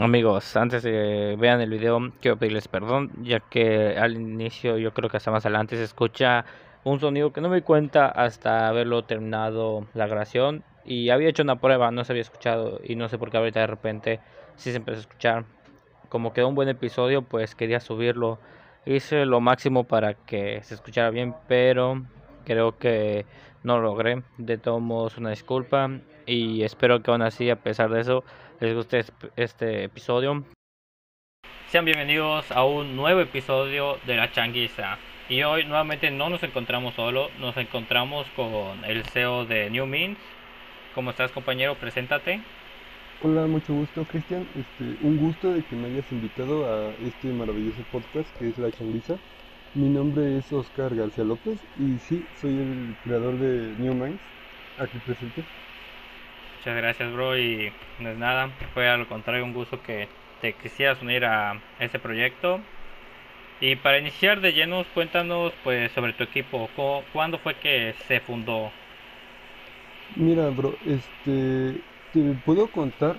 Amigos, antes de vean el video, quiero pedirles perdón, ya que al inicio, yo creo que hasta más adelante se escucha un sonido que no me di cuenta hasta haberlo terminado la grabación. Y había hecho una prueba, no se había escuchado y no sé por qué ahorita de repente sí se empezó a escuchar. Como quedó un buen episodio, pues quería subirlo. Hice lo máximo para que se escuchara bien, pero creo que no lo logré. De todos modos, una disculpa y espero que aún así, a pesar de eso, les guste este episodio. Sean bienvenidos a un nuevo episodio de La Changuiza. Y hoy nuevamente no nos encontramos solo, nos encontramos con el CEO de New Means. ¿Cómo estás compañero? Preséntate. Hola, mucho gusto Cristian. Este, un gusto de que me hayas invitado a este maravilloso podcast que es La Changuiza. Mi nombre es Oscar García López y sí, soy el creador de New Minds, aquí presente. Muchas gracias, bro. Y no es nada, fue al contrario un gusto que te quisieras unir a este proyecto. Y para iniciar de llenos, cuéntanos pues sobre tu equipo. ¿Cuándo fue que se fundó? Mira, bro, este, te puedo contar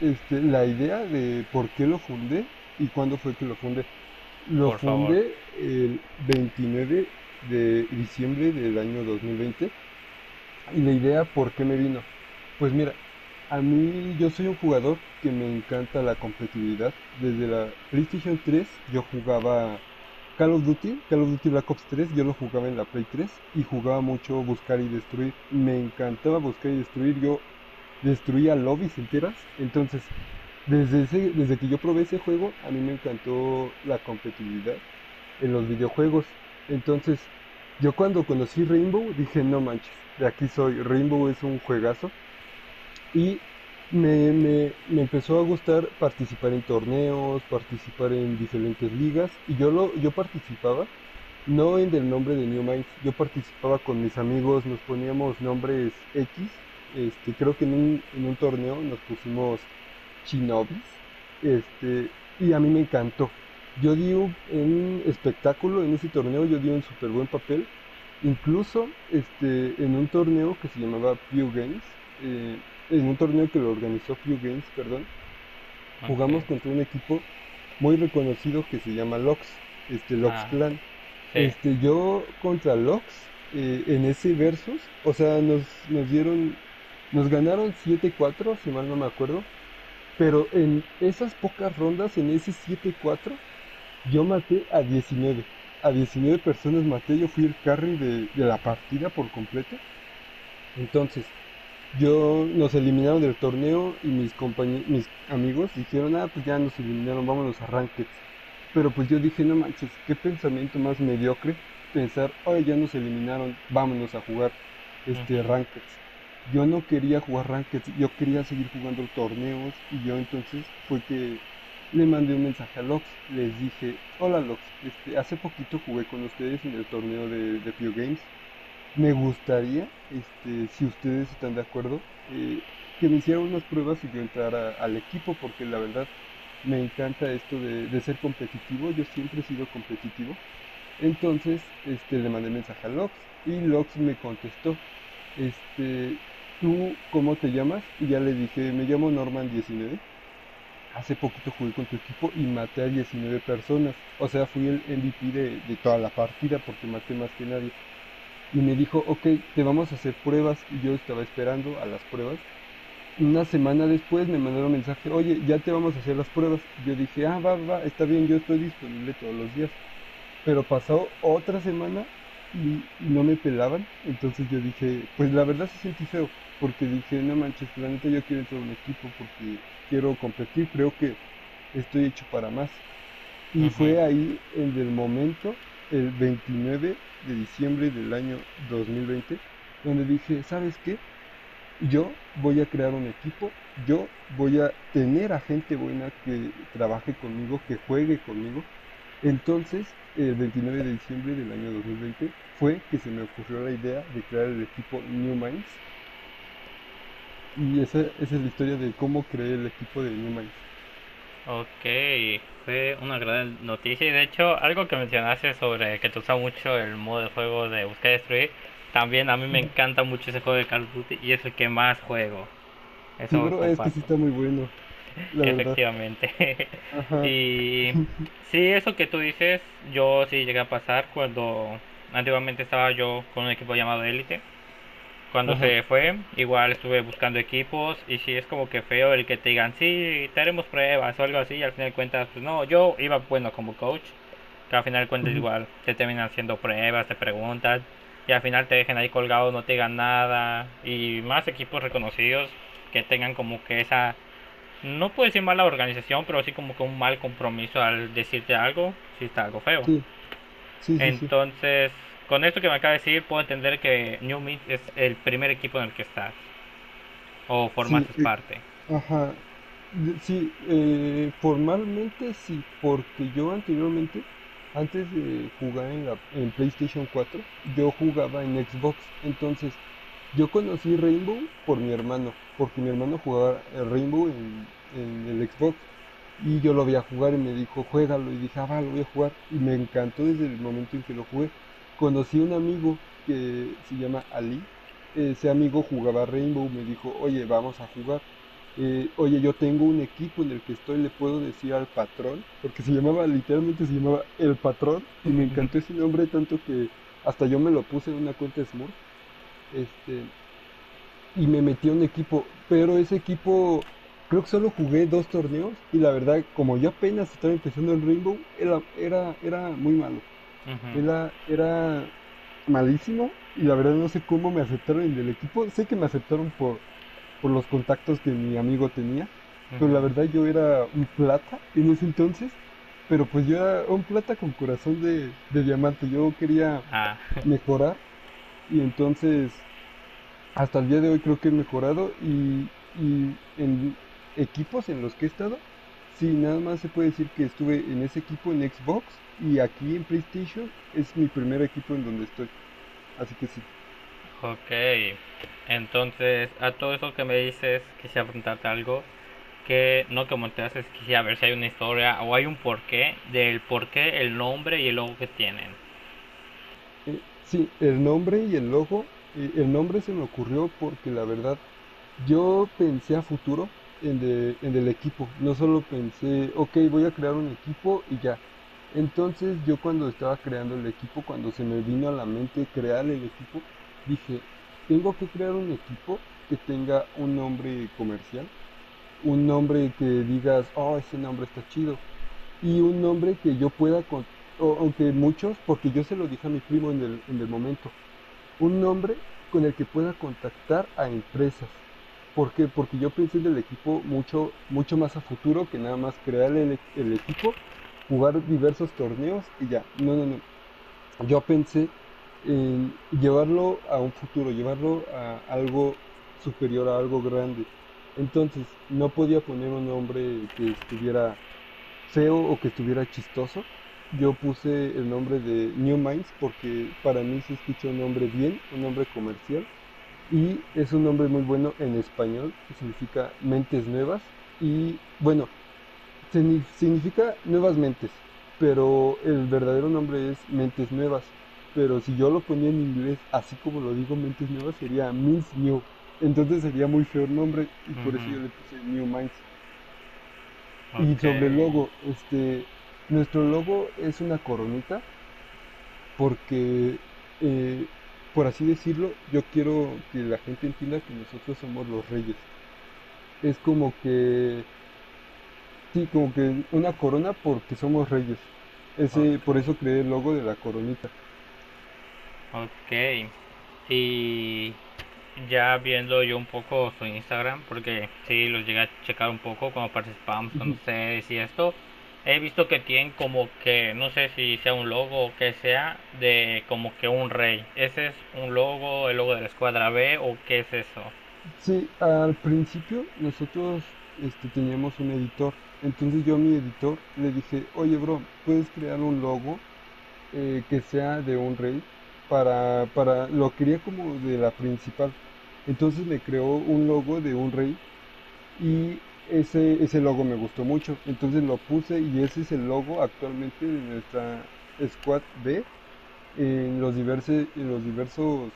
este, la idea de por qué lo fundé y cuándo fue que lo fundé. Lo fundé el 29 de diciembre del año 2020 y la idea por qué me vino pues mira, a mí yo soy un jugador que me encanta la competitividad. Desde la PlayStation 3 yo jugaba Call of Duty, Call of Duty Black Ops 3, yo lo jugaba en la Play 3 y jugaba mucho buscar y destruir. Me encantaba buscar y destruir, yo destruía lobbies enteras. Entonces, desde, ese, desde que yo probé ese juego, a mí me encantó la competitividad en los videojuegos. Entonces, yo cuando conocí Rainbow dije, no manches, de aquí soy. Rainbow es un juegazo y me, me, me, empezó a gustar participar en torneos, participar en diferentes ligas y yo, lo, yo participaba no en el nombre de New Minds, yo participaba con mis amigos, nos poníamos nombres X, este, creo que en un, en un torneo nos pusimos Chinobis este, y a mí me encantó. Yo di un, espectáculo en ese torneo, yo di un súper buen papel, incluso este, en un torneo que se llamaba Pew Games, eh, en un torneo que lo organizó Few Games, perdón, jugamos contra un equipo muy reconocido que se llama Lox, este Lox ah, Clan. Este, yo contra Lox eh, en ese versus, o sea, nos, nos dieron, nos ganaron 7-4, si mal no me acuerdo, pero en esas pocas rondas, en ese 7-4, yo maté a 19. A 19 personas maté, yo fui el carry de, de la partida por completo. Entonces, yo nos eliminaron del torneo y mis compañeros, mis amigos dijeron, ah, pues ya nos eliminaron, vámonos a Ranked. Pero pues yo dije, no manches, qué pensamiento más mediocre pensar, oye, ya nos eliminaron, vámonos a jugar este Ranked. Yo no quería jugar Ranked, yo quería seguir jugando torneos y yo entonces fue que le mandé un mensaje a Lox, les dije, hola Lox, este, hace poquito jugué con ustedes en el torneo de, de Pew Games me gustaría, este, si ustedes están de acuerdo, eh, que me hicieran unas pruebas y yo entrara al equipo, porque la verdad me encanta esto de, ser competitivo, yo siempre he sido competitivo. Entonces, este, le mandé mensaje a Lox y Lox me contestó, este, ¿tú cómo te llamas? Y ya le dije, me llamo Norman19. Hace poquito jugué con tu equipo y maté a 19 personas. O sea, fui el MVP de, de toda la partida porque maté más que nadie y me dijo, ok, te vamos a hacer pruebas y yo estaba esperando a las pruebas. Una semana después me mandaron un mensaje, oye, ya te vamos a hacer las pruebas. Yo dije, ah, va, va, está bien, yo estoy disponible todos los días. Pero pasó otra semana y no me pelaban, entonces yo dije, pues la verdad se sentí feo, porque dije, no manches, la neta yo quiero entrar a un equipo porque quiero competir, creo que estoy hecho para más. Y fue ahí en el momento el 29 de diciembre del año 2020, donde dije, ¿sabes qué? Yo voy a crear un equipo, yo voy a tener a gente buena que trabaje conmigo, que juegue conmigo. Entonces, el 29 de diciembre del año 2020 fue que se me ocurrió la idea de crear el equipo New Minds. Y esa, esa es la historia de cómo creé el equipo de New Minds. Ok, fue una gran noticia y de hecho algo que mencionaste sobre que te usa mucho el modo de juego de buscar y destruir, también a mí me encanta mucho ese juego de Call of Duty y es el que más juego. Eso es que sí está muy bueno. Efectivamente. y sí, eso que tú dices, yo sí llegué a pasar cuando antiguamente estaba yo con un equipo llamado Elite. Cuando se fue, igual estuve buscando equipos y sí es como que feo el que te digan, sí, te haremos pruebas o algo así y al final de cuentas, pues no, yo iba bueno como coach, que al final de cuentas igual te terminan haciendo pruebas, te preguntan y al final te dejen ahí colgado, no te digan nada y más equipos reconocidos que tengan como que esa, no puedo decir mala organización, pero sí como que un mal compromiso al decirte algo, si está algo feo. Entonces, con esto que me acaba de decir, puedo entender que New Mint es el primer equipo en el que estás. O formaste eh, parte. Ajá. Sí, eh, formalmente sí, porque yo anteriormente, antes de jugar en, la, en PlayStation 4, yo jugaba en Xbox. Entonces, yo conocí Rainbow por mi hermano, porque mi hermano jugaba Rainbow en, en el Xbox y yo lo vi a jugar y me dijo, juégalo. Y dije, ah, va, lo voy a jugar. Y me encantó desde el momento en que lo jugué. Conocí un amigo que se llama Ali. Ese amigo jugaba Rainbow. Me dijo, oye, vamos a jugar. Eh, oye, yo tengo un equipo en el que estoy, le puedo decir al patrón, porque se llamaba, literalmente se llamaba El Patrón, y me encantó ese nombre tanto que hasta yo me lo puse en una cuenta Smurf. Este, y me metí a un equipo, pero ese equipo creo que solo jugué dos torneos y la verdad, como yo apenas estaba empezando el Rainbow, era, era, era muy malo. Era, era malísimo y la verdad no sé cómo me aceptaron en el equipo. Sé que me aceptaron por, por los contactos que mi amigo tenía, pero la verdad yo era un plata en ese entonces. Pero pues yo era un plata con corazón de, diamante. Yo quería ah. mejorar y entonces hasta el día de hoy creo que he mejorado y, y en, equipos en los que he estado, sí, nada más se puede decir que estuve en ese equipo en Xbox y aquí en PlayStation es mi primer equipo en donde estoy. Así que sí. Ok, entonces a todo eso que me dices, quisiera preguntarte algo que no como te haces, quisiera ver si hay una historia o hay un porqué del porqué, el nombre y el logo que tienen. Eh, sí, el nombre y el logo, eh, el nombre se me ocurrió porque la verdad yo pensé a futuro en, el equipo. No solo pensé, ok, voy a crear un equipo y ya. Entonces yo cuando estaba creando el equipo, cuando se me vino a la mente crear el equipo, dije, tengo que crear un equipo que tenga un nombre comercial, un nombre que digas, oh, ese nombre está chido, y un nombre que yo pueda, aunque muchos, porque yo se lo dije a mi primo en el, en el momento, un nombre con el que pueda contactar a empresas, ¿Por qué? Porque yo pensé del equipo mucho, mucho más a futuro que nada más crear el, equipo, jugar diversos torneos y ya. No, no, no. Yo pensé en llevarlo a un futuro, llevarlo a algo superior, a algo grande. Entonces, no podía poner un nombre que estuviera feo o que estuviera chistoso. Yo puse el nombre de New Minds porque para mí se escucha un nombre bien, un nombre comercial y es un nombre muy bueno en español, que significa mentes nuevas y bueno, significa nuevas mentes, pero el verdadero nombre es mentes nuevas, pero si yo lo ponía en inglés así como lo digo mentes nuevas sería Means New, entonces sería muy feo el nombre y por eso yo le puse New Minds. Y sobre el logo, este, nuestro logo es una coronita porque eh, por así decirlo, yo quiero que la gente entienda que nosotros somos los reyes. Es como que, sí, como que una corona porque somos reyes. Ese, por eso creé el logo de la coronita. Ok. Y ya viendo yo un poco su Instagram, porque sí, los llegué a checar un poco como participamos con ustedes y esto he visto que tienen como que, no sé si sea un logo o que sea, de como que un rey. ¿Ese es un logo, el logo de la escuadra B o qué es eso? Sí, al principio nosotros este, teníamos un editor. Entonces yo a mi editor le dije, oye bro, ¿puedes crear un logo eh, que sea de un rey? Para, para, lo quería como de la principal. Entonces me creó un logo de un rey y ese, ese logo me gustó mucho. Entonces lo puse y ese es el logo actualmente de nuestra Squad B en los, diversos, en los diversos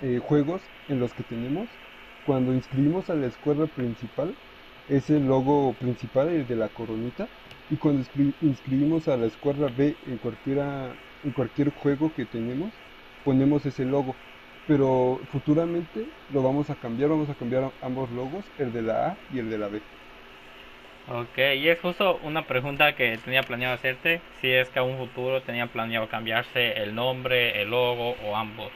eh, juegos en los que tenemos. Cuando inscribimos a la escuadra principal, es el logo principal, el de la coronita. Y cuando inscribimos a la escuadra B en, en cualquier juego que tenemos, ponemos ese logo. Pero futuramente lo vamos a cambiar, vamos a cambiar ambos logos, el de la A y el de la B. Ok, y es justo una pregunta que tenía planeado hacerte, si es que a un futuro tenía planeado cambiarse el nombre, el logo o ambos.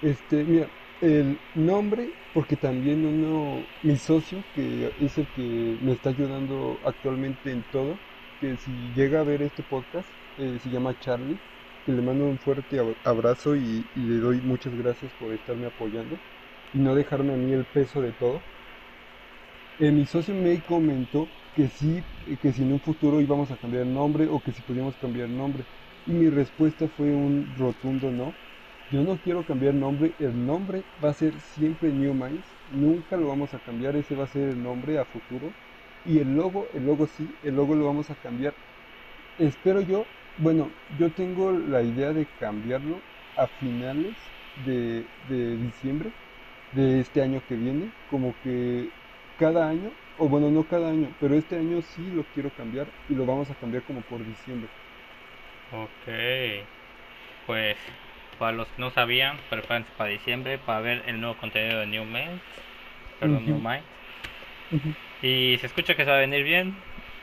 Este, mira, el nombre, porque también uno, mi socio, que es el que me está ayudando actualmente en todo, que si llega a ver este podcast, eh, se llama Charlie, que le mando un fuerte abrazo y, le doy muchas gracias por estarme apoyando y no dejarme a mí el peso de todo eh, mi socio me comentó que sí, que si en un futuro íbamos a cambiar nombre o que si podíamos cambiar nombre. Y mi respuesta fue un rotundo no. Yo no quiero cambiar nombre, el nombre va a ser siempre New Minds, nunca lo vamos a cambiar, ese va a ser el nombre a futuro. Y el logo, el logo sí, el logo lo vamos a cambiar. Espero yo, bueno, yo tengo la idea de cambiarlo a finales de, de diciembre de este año que viene, como que cada año, o bueno, no cada año, pero este año sí lo quiero cambiar y lo vamos a cambiar como por diciembre. Ok, pues para los que no sabían, prepárense para diciembre para ver el nuevo contenido de New Mind, perdón, New Mind. Y se escucha que se va a venir bien.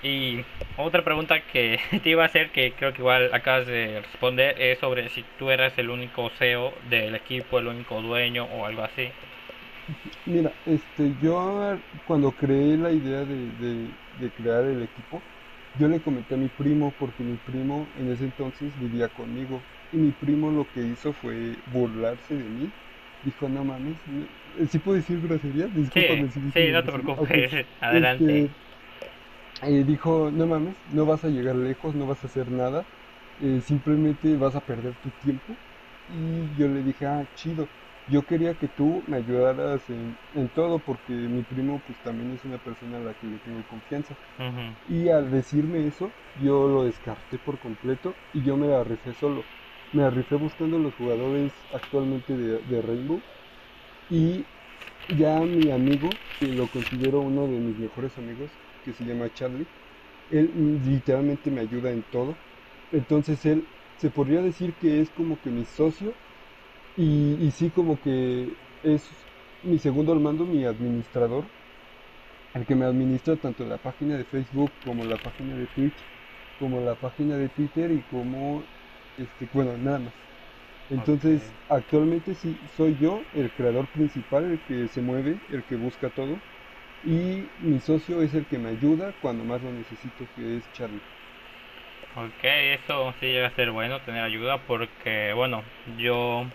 Y otra pregunta que te iba a hacer, que creo que igual acabas de responder, es sobre si tú eras el único CEO del equipo, el único dueño o algo así. Mira, este, yo cuando creé la idea de, de, crear el equipo, yo le comenté a mi primo porque mi primo en ese entonces vivía conmigo y mi primo lo que hizo fue burlarse de mí. Dijo, no mames, ¿sí puedo decir grosería? Discúlpame sí, sí, no te preocupes, adelante. Este, eh, dijo, no mames, no vas a llegar lejos, no vas a hacer nada, eh, simplemente vas a perder tu tiempo. Y yo le dije, ah, chido yo quería que tú me ayudaras en, todo porque mi primo pues también es una persona a la que le tengo confianza. Y al decirme eso, yo lo descarté por completo y yo me la rifé solo. Me la rifé buscando los jugadores actualmente de, Rainbow y ya mi amigo, que lo considero uno de mis mejores amigos, que se llama Charlie, él literalmente me ayuda en todo. Entonces él se podría decir que es como que mi socio y, sí, como que es mi segundo al mando, mi administrador, el que me administra tanto la página de Facebook como la página de Twitch, como la página de Twitter y como, este, bueno, nada más. Entonces, actualmente sí, soy yo el creador principal, el que se mueve, el que busca todo. Y mi socio es el que me ayuda cuando más lo necesito, que es Charlie. Ok, eso sí llega a ser bueno, tener ayuda, porque, bueno, yo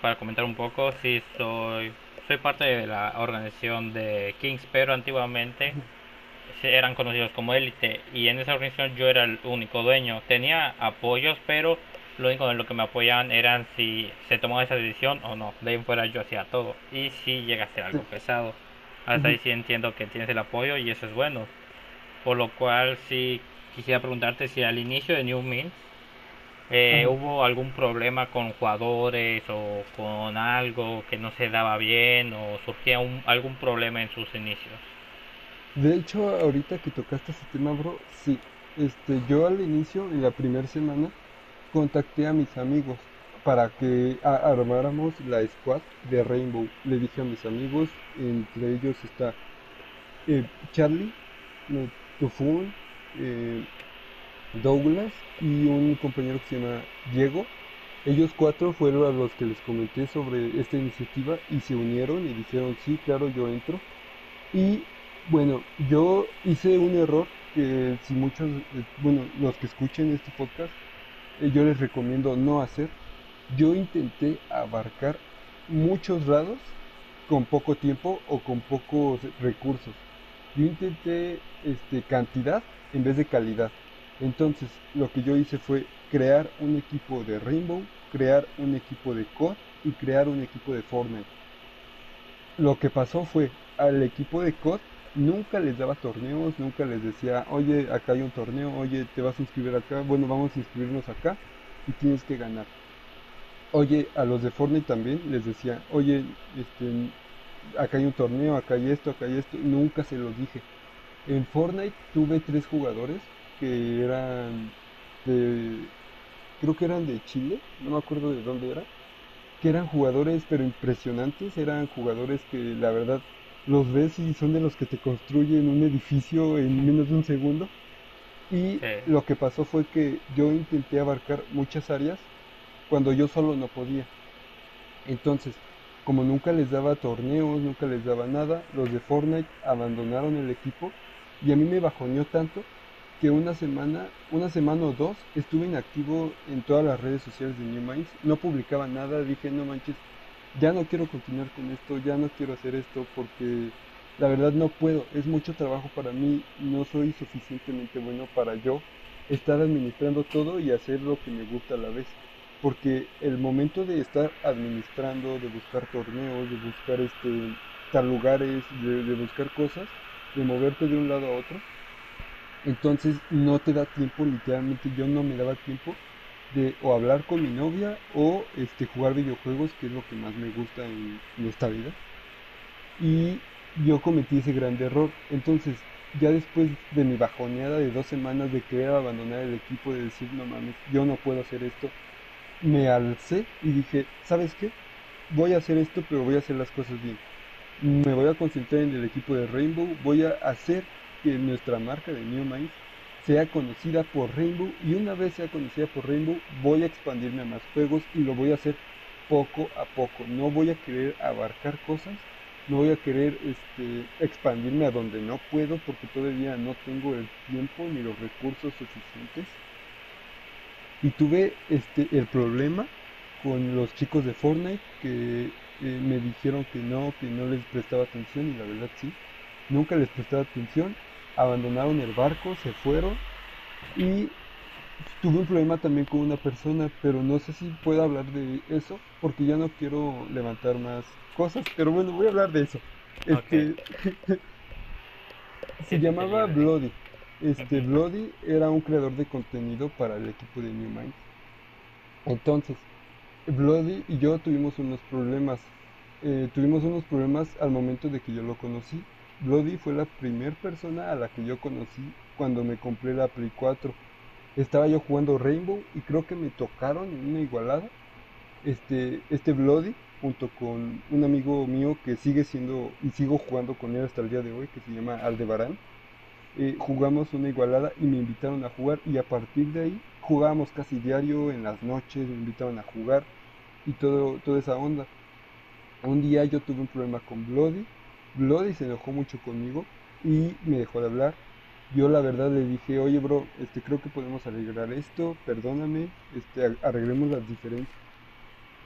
para comentar un poco, sí soy, soy parte de la organización de Kings, pero antiguamente eran conocidos como élite y en esa organización yo era el único dueño. Tenía apoyos, pero lo único en lo que me apoyaban eran si se tomaba esa decisión o no. De ahí fuera yo hacía todo. Y si llega a ser algo pesado. Hasta ahí sí entiendo que tienes el apoyo y eso es bueno. Por lo cual sí quisiera preguntarte si al inicio de New Means eh, ¿Hubo algún problema con jugadores o con algo que no se daba bien o surgía un, algún problema en sus inicios? De hecho, ahorita que tocaste ese tema, bro, sí. Este, yo al inicio, en la primera semana, contacté a mis amigos para que armáramos la squad de Rainbow. Le dije a mis amigos, entre ellos está eh, Charlie, Tufun, eh, Douglas y un compañero que se llama Diego. Ellos cuatro fueron a los que les comenté sobre esta iniciativa y se unieron y dijeron, sí, claro, yo entro. Y bueno, yo hice un error que si muchos, bueno, los que escuchen este podcast, eh, yo les recomiendo no hacer. Yo intenté abarcar muchos lados con poco tiempo o con pocos recursos. Yo intenté este, cantidad en vez de calidad. Entonces, lo que yo hice fue crear un equipo de Rainbow, crear un equipo de COD y crear un equipo de Fortnite. Lo que pasó fue, al equipo de COD nunca les daba torneos, nunca les decía, oye, acá hay un torneo, oye, te vas a inscribir acá, bueno, vamos a inscribirnos acá y tienes que ganar. Oye, a los de Fortnite también les decía, oye, este, acá hay un torneo, acá hay esto, acá hay esto, nunca se los dije. En Fortnite tuve tres jugadores que eran de, creo que eran de Chile, no me acuerdo de dónde era, que eran jugadores pero impresionantes, eran jugadores que la verdad los ves y son de los que te construyen un edificio en menos de un segundo. Y lo que pasó fue que yo intenté abarcar muchas áreas cuando yo solo no podía. Entonces, como nunca les daba torneos, nunca les daba nada, los de Fortnite abandonaron el equipo y a mí me bajoneó tanto que una semana, una semana o dos estuve inactivo en todas las redes sociales de New Minds, no publicaba nada, dije no manches, ya no quiero continuar con esto, ya no quiero hacer esto porque la verdad no puedo, es mucho trabajo para mí, no soy suficientemente bueno para yo estar administrando todo y hacer lo que me gusta a la vez. Porque el momento de estar administrando, de buscar torneos, de buscar este tal lugares, de, de buscar cosas, de moverte de un lado a otro, entonces no te da tiempo, literalmente yo no me daba tiempo de o hablar con mi novia o este jugar videojuegos, que es lo que más me gusta en, esta vida. Y yo cometí ese gran error. Entonces, ya después de mi bajoneada de dos semanas de querer abandonar el equipo, de decir, no mames, yo no puedo hacer esto, me alcé y dije, ¿sabes qué? Voy a hacer esto, pero voy a hacer las cosas bien. Me voy a concentrar en el equipo de Rainbow, voy a hacer que nuestra marca de New Minds sea conocida por Rainbow y una vez sea conocida por Rainbow voy a expandirme a más juegos y lo voy a hacer poco a poco. No voy a querer abarcar cosas, no voy a querer este, expandirme a donde no puedo porque todavía no tengo el tiempo ni los recursos suficientes. Y tuve este, el problema con los chicos de Fortnite que eh, me dijeron que no, que no les prestaba atención y la verdad sí, nunca les prestaba atención abandonaron el barco, se fueron y tuve un problema también con una persona, pero no sé si puedo hablar de eso porque ya no quiero levantar más cosas, pero bueno, voy a hablar de eso. Este, se llamaba Bloody. Este Bloody era un creador de contenido para el equipo de New Mind. Entonces, Bloody y yo tuvimos unos problemas. Eh, tuvimos unos problemas al momento de que yo lo conocí Bloody fue la primera persona a la que yo conocí cuando me compré la Play 4. Estaba yo jugando Rainbow y creo que me tocaron en una igualada. Este, este Bloody, junto con un amigo mío que sigue siendo y sigo jugando con él hasta el día de hoy, que se llama Aldebarán. Eh, jugamos una igualada y me invitaron a jugar y a partir de ahí jugábamos casi diario en las noches, me invitaban a jugar y todo, toda esa onda. Un día yo tuve un problema con Bloody Bloody se enojó mucho conmigo y me dejó de hablar. Yo la verdad le dije, oye bro, este creo que podemos arreglar esto, perdóname, este arreglemos las diferencias.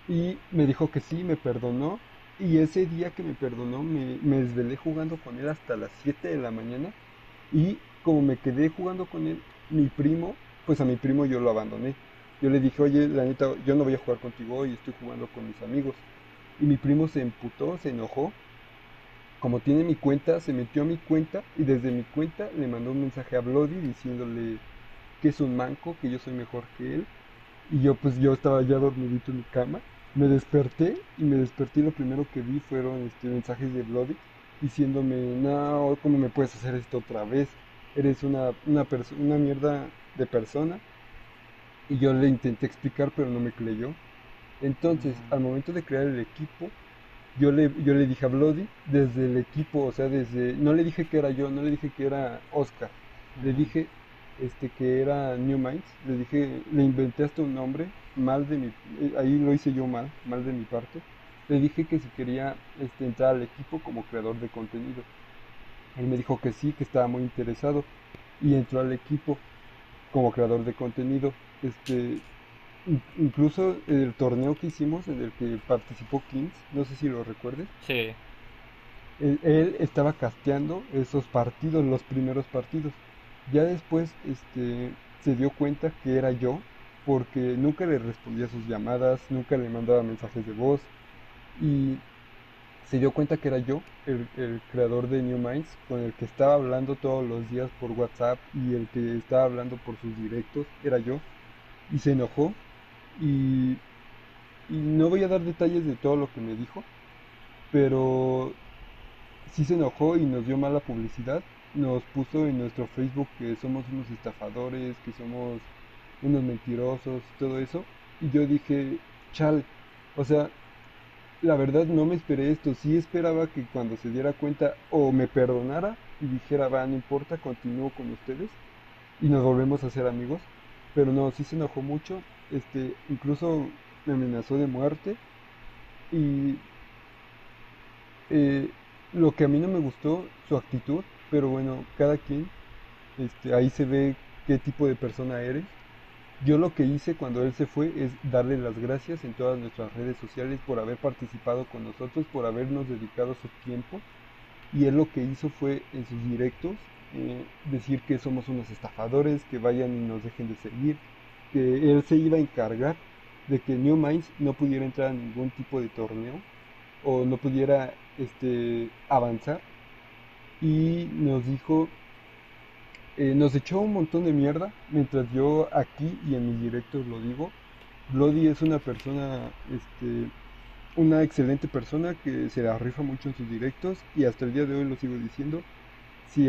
Y me dijo que sí, me perdonó. Y ese día que me perdonó, me, me desvelé jugando con él hasta las 7 de la mañana. Y como me quedé jugando con él, mi primo, pues a mi primo yo lo abandoné. Yo le dije, oye, la neta, yo no voy a jugar contigo hoy, estoy jugando con mis amigos. Y mi primo se emputó, se enojó como tiene mi cuenta, se metió a mi cuenta y desde mi cuenta le mandó un mensaje a Bloody diciéndole que es un manco, que yo soy mejor que él. Y yo pues yo estaba ya dormidito en mi cama. Me desperté y me desperté y lo primero que vi fueron este, mensajes de Bloody diciéndome, no, ¿cómo me puedes hacer esto otra vez? Eres una, una, una mierda de persona. Y yo le intenté explicar pero no me creyó. Entonces, al momento de crear el equipo, yo le, yo le dije a Bloody desde el equipo, o sea, desde, no le dije que era yo, no le dije que era Oscar, le dije este que era New Minds, le dije, le inventé hasta un nombre, mal de mi, eh, ahí lo hice yo mal, mal de mi parte, le dije que si quería este, entrar al equipo como creador de contenido. Él me dijo que sí, que estaba muy interesado y entró al equipo como creador de contenido. Este, incluso el torneo que hicimos en el que participó Kings, no sé si lo recuerdes. Sí. Él, estaba casteando esos partidos, los primeros partidos. Ya después este, se dio cuenta que era yo, porque nunca le respondía sus llamadas, nunca le mandaba mensajes de voz. Y se dio cuenta que era yo, el, el, creador de New Minds, con el que estaba hablando todos los días por WhatsApp y el que estaba hablando por sus directos, era yo. Y se enojó y, no voy a dar detalles de todo lo que me dijo, pero sí se enojó y nos dio mala publicidad. Nos puso en nuestro Facebook que somos unos estafadores, que somos unos mentirosos, todo eso. Y yo dije, chal, o sea, la verdad no me esperé esto. Sí esperaba que cuando se diera cuenta o me perdonara y dijera, va, no importa, continúo con ustedes y nos volvemos a ser amigos. Pero no, sí se enojó mucho. Este, incluso me amenazó de muerte. Y eh, lo que a mí no me gustó, su actitud, pero bueno, cada quien, este, ahí se ve qué tipo de persona eres. Yo lo que hice cuando él se fue es darle las gracias en todas nuestras redes sociales por haber participado con nosotros, por habernos dedicado su tiempo. Y él lo que hizo fue en sus directos eh, decir que somos unos estafadores, que vayan y nos dejen de seguir, que él se iba a encargar de que New Minds no pudiera entrar a ningún tipo de torneo o no pudiera este, avanzar. Y nos dijo eh, nos echó un montón de mierda, mientras yo aquí y en mis directos lo digo. Bloody es una persona, este, una excelente persona que se la rifa mucho en sus directos y hasta el día de hoy lo sigo diciendo. Si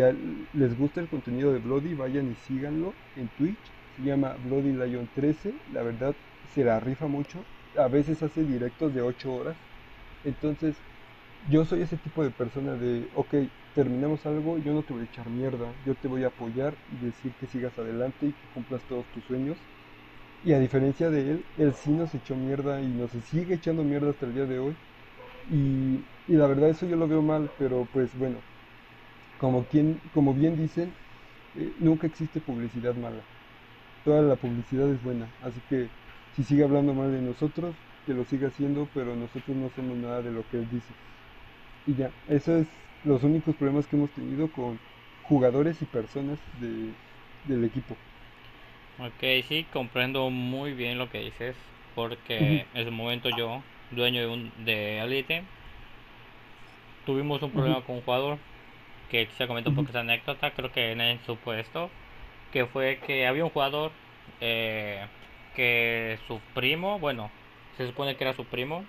les gusta el contenido de Bloody, vayan y síganlo en Twitch. Se llama Bloody Lion 13. La verdad, se la rifa mucho. A veces hace directos de 8 horas. Entonces, yo soy ese tipo de persona de, ok, terminamos algo, yo no te voy a echar mierda, yo te voy a apoyar y decir que sigas adelante y que cumplas todos tus sueños. Y a diferencia de él, él sí nos echó mierda y nos sigue echando mierda hasta el día de hoy. Y, la verdad eso yo lo veo mal, pero pues bueno, como, quien, como bien dicen, eh, nunca existe publicidad mala. Toda la publicidad es buena, así que si sigue hablando mal de nosotros, que lo siga haciendo, pero nosotros no hacemos nada de lo que él dice. Y ya, eso es los únicos problemas que hemos tenido con jugadores y personas de, del equipo. Ok, sí, comprendo muy bien lo que dices, porque en ese momento yo, dueño de, un, de Elite, tuvimos un problema con un jugador, que quisiera comentar un poco esa anécdota, creo que en su puesto, que fue que había un jugador eh, que su primo, bueno, se supone que era su primo,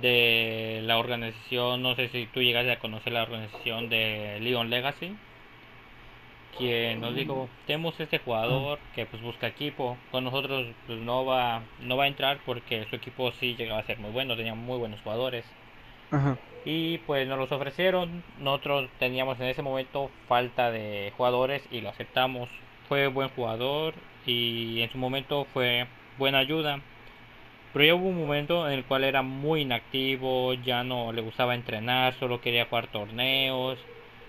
de la organización, no sé si tú llegaste a conocer la organización de Leon Legacy, quien nos dijo, tenemos este jugador que pues busca equipo, con nosotros pues no va, no va a entrar porque su equipo sí llegaba a ser muy bueno, tenía muy buenos jugadores. Y pues nos los ofrecieron, nosotros teníamos en ese momento falta de jugadores y lo aceptamos. Fue buen jugador y en su momento fue buena ayuda pero ya hubo un momento en el cual era muy inactivo, ya no le gustaba entrenar, solo quería jugar torneos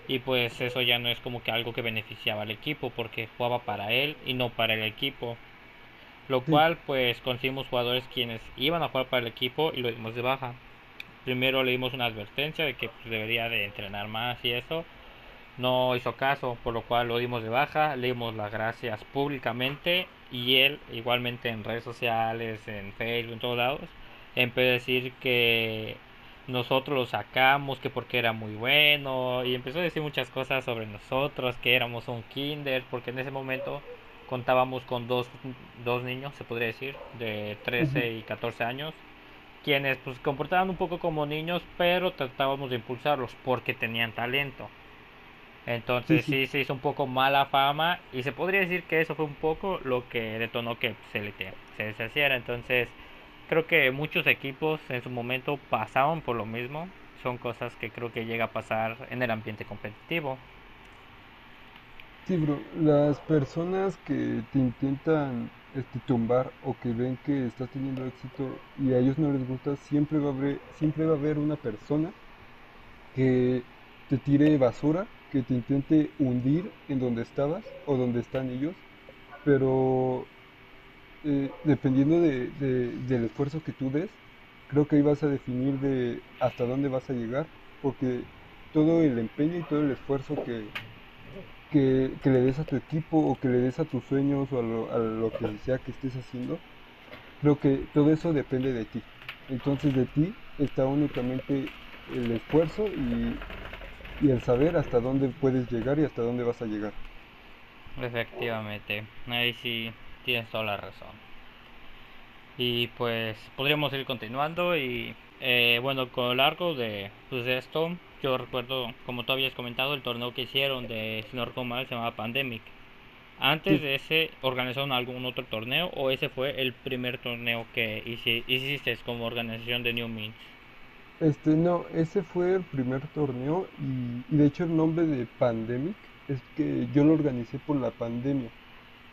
y pues eso ya no es como que algo que beneficiaba al equipo porque jugaba para él y no para el equipo. Lo cual pues conseguimos jugadores quienes iban a jugar para el equipo y lo dimos de baja. Primero le dimos una advertencia de que pues, debería de entrenar más y eso. No hizo caso, por lo cual lo dimos de baja, le dimos las gracias públicamente y él igualmente en redes sociales, en Facebook, en todos lados, empezó a decir que nosotros lo sacamos, que porque era muy bueno y empezó a decir muchas cosas sobre nosotros, que éramos un kinder, porque en ese momento contábamos con dos, dos niños, se podría decir, de 13 y 14 años, quienes pues comportaban un poco como niños, pero tratábamos de impulsarlos porque tenían talento. Entonces sí, se hizo un poco mala fama y se podría decir que eso fue un poco lo que detonó que se le se deshaciera. Entonces creo que muchos equipos en su momento pasaban por lo mismo. Son cosas que creo que llega a pasar en el ambiente competitivo. Sí, bro, las personas que te intentan este, tumbar o que ven que estás teniendo éxito y a ellos no les gusta, siempre va a haber, siempre va a haber una persona que te tire basura que te intente hundir en donde estabas o donde están ellos, pero eh, dependiendo de, del esfuerzo que tú des, creo que ahí vas a definir de hasta dónde vas a llegar, porque todo el empeño y todo el esfuerzo que, que, le des a tu equipo o que le des a tus sueños o a lo, a lo que sea que estés haciendo, creo que todo eso depende de ti. Entonces de ti está únicamente el esfuerzo y y el saber hasta dónde puedes llegar y hasta dónde vas a llegar. Efectivamente, ahí sí tienes toda la razón. Y pues podríamos ir continuando y Eh, bueno, con lo largo de pues, esto, yo recuerdo, como tú habías comentado, el torneo que hicieron de, si no mal, se llamaba Pandemic. Antes de ese, ¿organizaron algún otro torneo o ese fue el primer torneo que hiciste como organización de New Means? Este, no, ese fue el primer torneo y, de hecho el nombre de Pandemic es que yo lo organicé por la pandemia.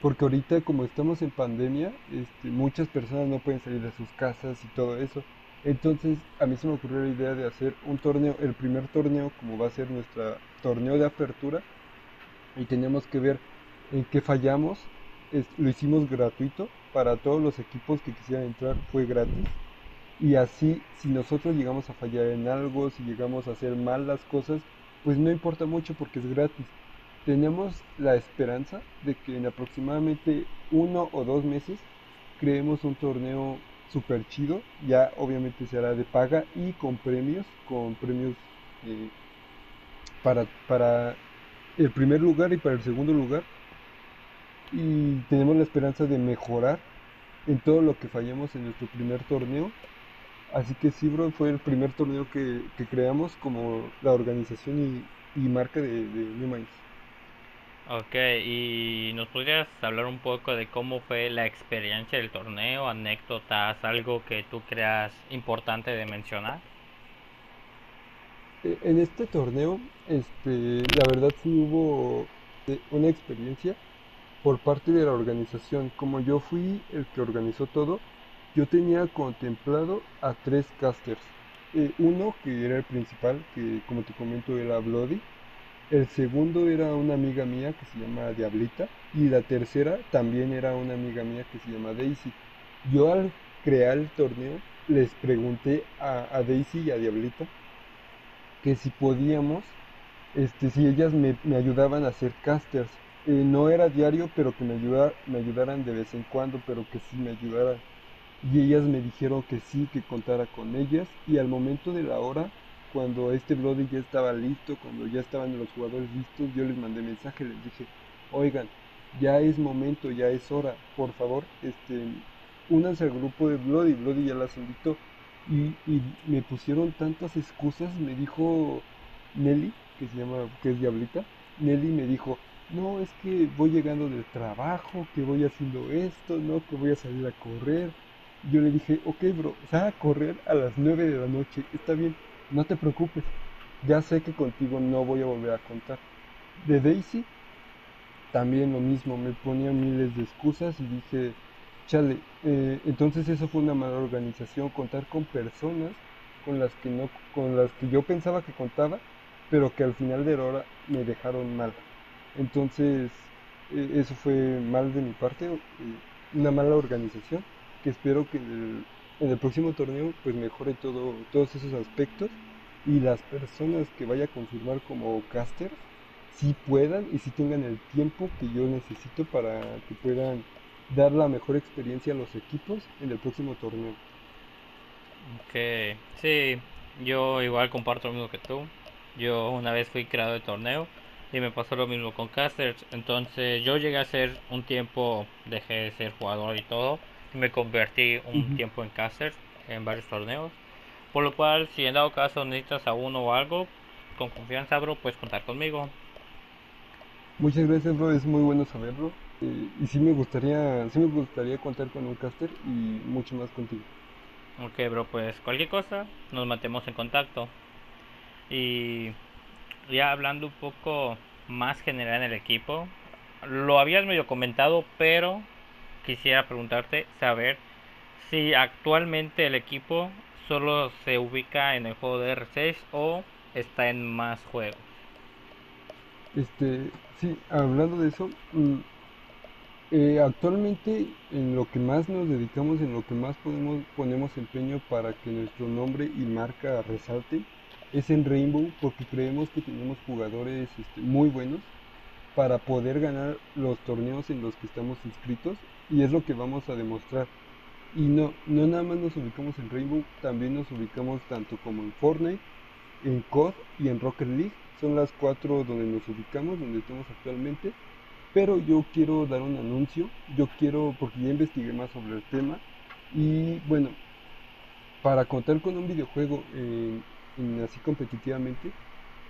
Porque ahorita como estamos en pandemia, este, muchas personas no pueden salir de sus casas y todo eso. Entonces a mí se me ocurrió la idea de hacer un torneo, el primer torneo como va a ser nuestro torneo de apertura. Y tenemos que ver en qué fallamos. lo hicimos gratuito para todos los equipos que quisieran entrar, fue gratis y así, si nosotros llegamos a fallar en algo, si llegamos a hacer mal las cosas, pues no importa mucho porque es gratis. Tenemos la esperanza de que en aproximadamente uno o dos meses creemos un torneo super chido. Ya obviamente será de paga y con premios, con premios eh, para, para el primer lugar y para el segundo lugar. Y tenemos la esperanza de mejorar en todo lo que fallamos en nuestro primer torneo Así que sí, bro, fue el primer torneo que, creamos como la organización y, marca de, de New Minds. Ok, y nos podrías hablar un poco de cómo fue la experiencia del torneo, anécdotas, algo que tú creas importante de mencionar. E, en este torneo, este, la verdad sí hubo eh, una experiencia por parte de la organización. Como yo fui el que organizó todo, yo tenía contemplado a tres casters. Eh, uno que era el principal, que como te comento era Bloody. El segundo era una amiga mía que se llama Diablita. Y la tercera también era una amiga mía que se llama Daisy. Yo al crear el torneo les pregunté a, Daisy y a Diablita que si podíamos, este, si ellas me, ayudaban a hacer casters. Eh, no era diario, pero que me, me ayudaran de vez en cuando, pero que sí me ayudaran y ellas me dijeron que sí, que contara con ellas y al momento de la hora, cuando este Bloody ya estaba listo, cuando ya estaban los jugadores listos, yo les mandé mensaje, les dije, oigan, ya es momento, ya es hora, por favor, este, únanse al grupo de Bloody, Bloody ya las invitó y, y me pusieron tantas excusas, me dijo Nelly, que se llama, que es Diablita, Nelly me dijo, no, es que voy llegando del trabajo, que voy haciendo esto, no, que voy a salir a correr, yo le dije, ok, bro, sal a correr a las 9 de la noche, está bien, no te preocupes, ya sé que contigo no voy a volver a contar. De Daisy, también lo mismo, me ponía miles de excusas y dije, chale, eh, entonces eso fue una mala organización, contar con personas con las que no, con las que yo pensaba que contaba, pero que al final de la hora me dejaron mal. Entonces, eh, eso fue mal de mi parte, eh, una mala organización que espero que en el, próximo torneo pues mejore todo, todos esos aspectos y las personas que vaya a confirmar como caster si puedan y si tengan el tiempo que yo necesito para que puedan dar la mejor experiencia a los equipos en el próximo torneo. Ok, sí, yo igual comparto lo mismo que tú. Yo una vez fui creado de torneo y me pasó lo mismo con casters. Entonces yo llegué a ser un tiempo, dejé de ser jugador y todo me convertí un tiempo en caster en varios torneos. Por lo cual, si en dado caso necesitas a uno o algo, con confianza, bro, puedes contar conmigo. Muchas gracias, bro. Es muy bueno saberlo. Eh, y sí me gustaría, sí me gustaría contar con un caster y mucho más contigo. Ok, bro, pues cualquier cosa, nos mantemos en contacto. Y ya hablando un poco más general en el equipo, lo habías medio comentado, pero quisiera preguntarte, saber si actualmente el equipo solo se ubica en el juego de R6 o está en más juegos. Este, sí, hablando de eso, mm, eh, actualmente en lo que más nos dedicamos, en lo que más podemos, ponemos empeño para que nuestro nombre y marca resalte, es en Rainbow porque creemos que tenemos jugadores este, muy buenos para poder ganar los torneos en los que estamos inscritos y es lo que vamos a demostrar. Y no, no nada más nos ubicamos en Rainbow, también nos ubicamos tanto como en Fortnite, en COD y en Rocket League. Son las cuatro donde nos ubicamos, donde estamos actualmente. Pero yo quiero dar un anuncio, yo quiero, porque ya investigué más sobre el tema. Y bueno, para contar con un videojuego en, así competitivamente,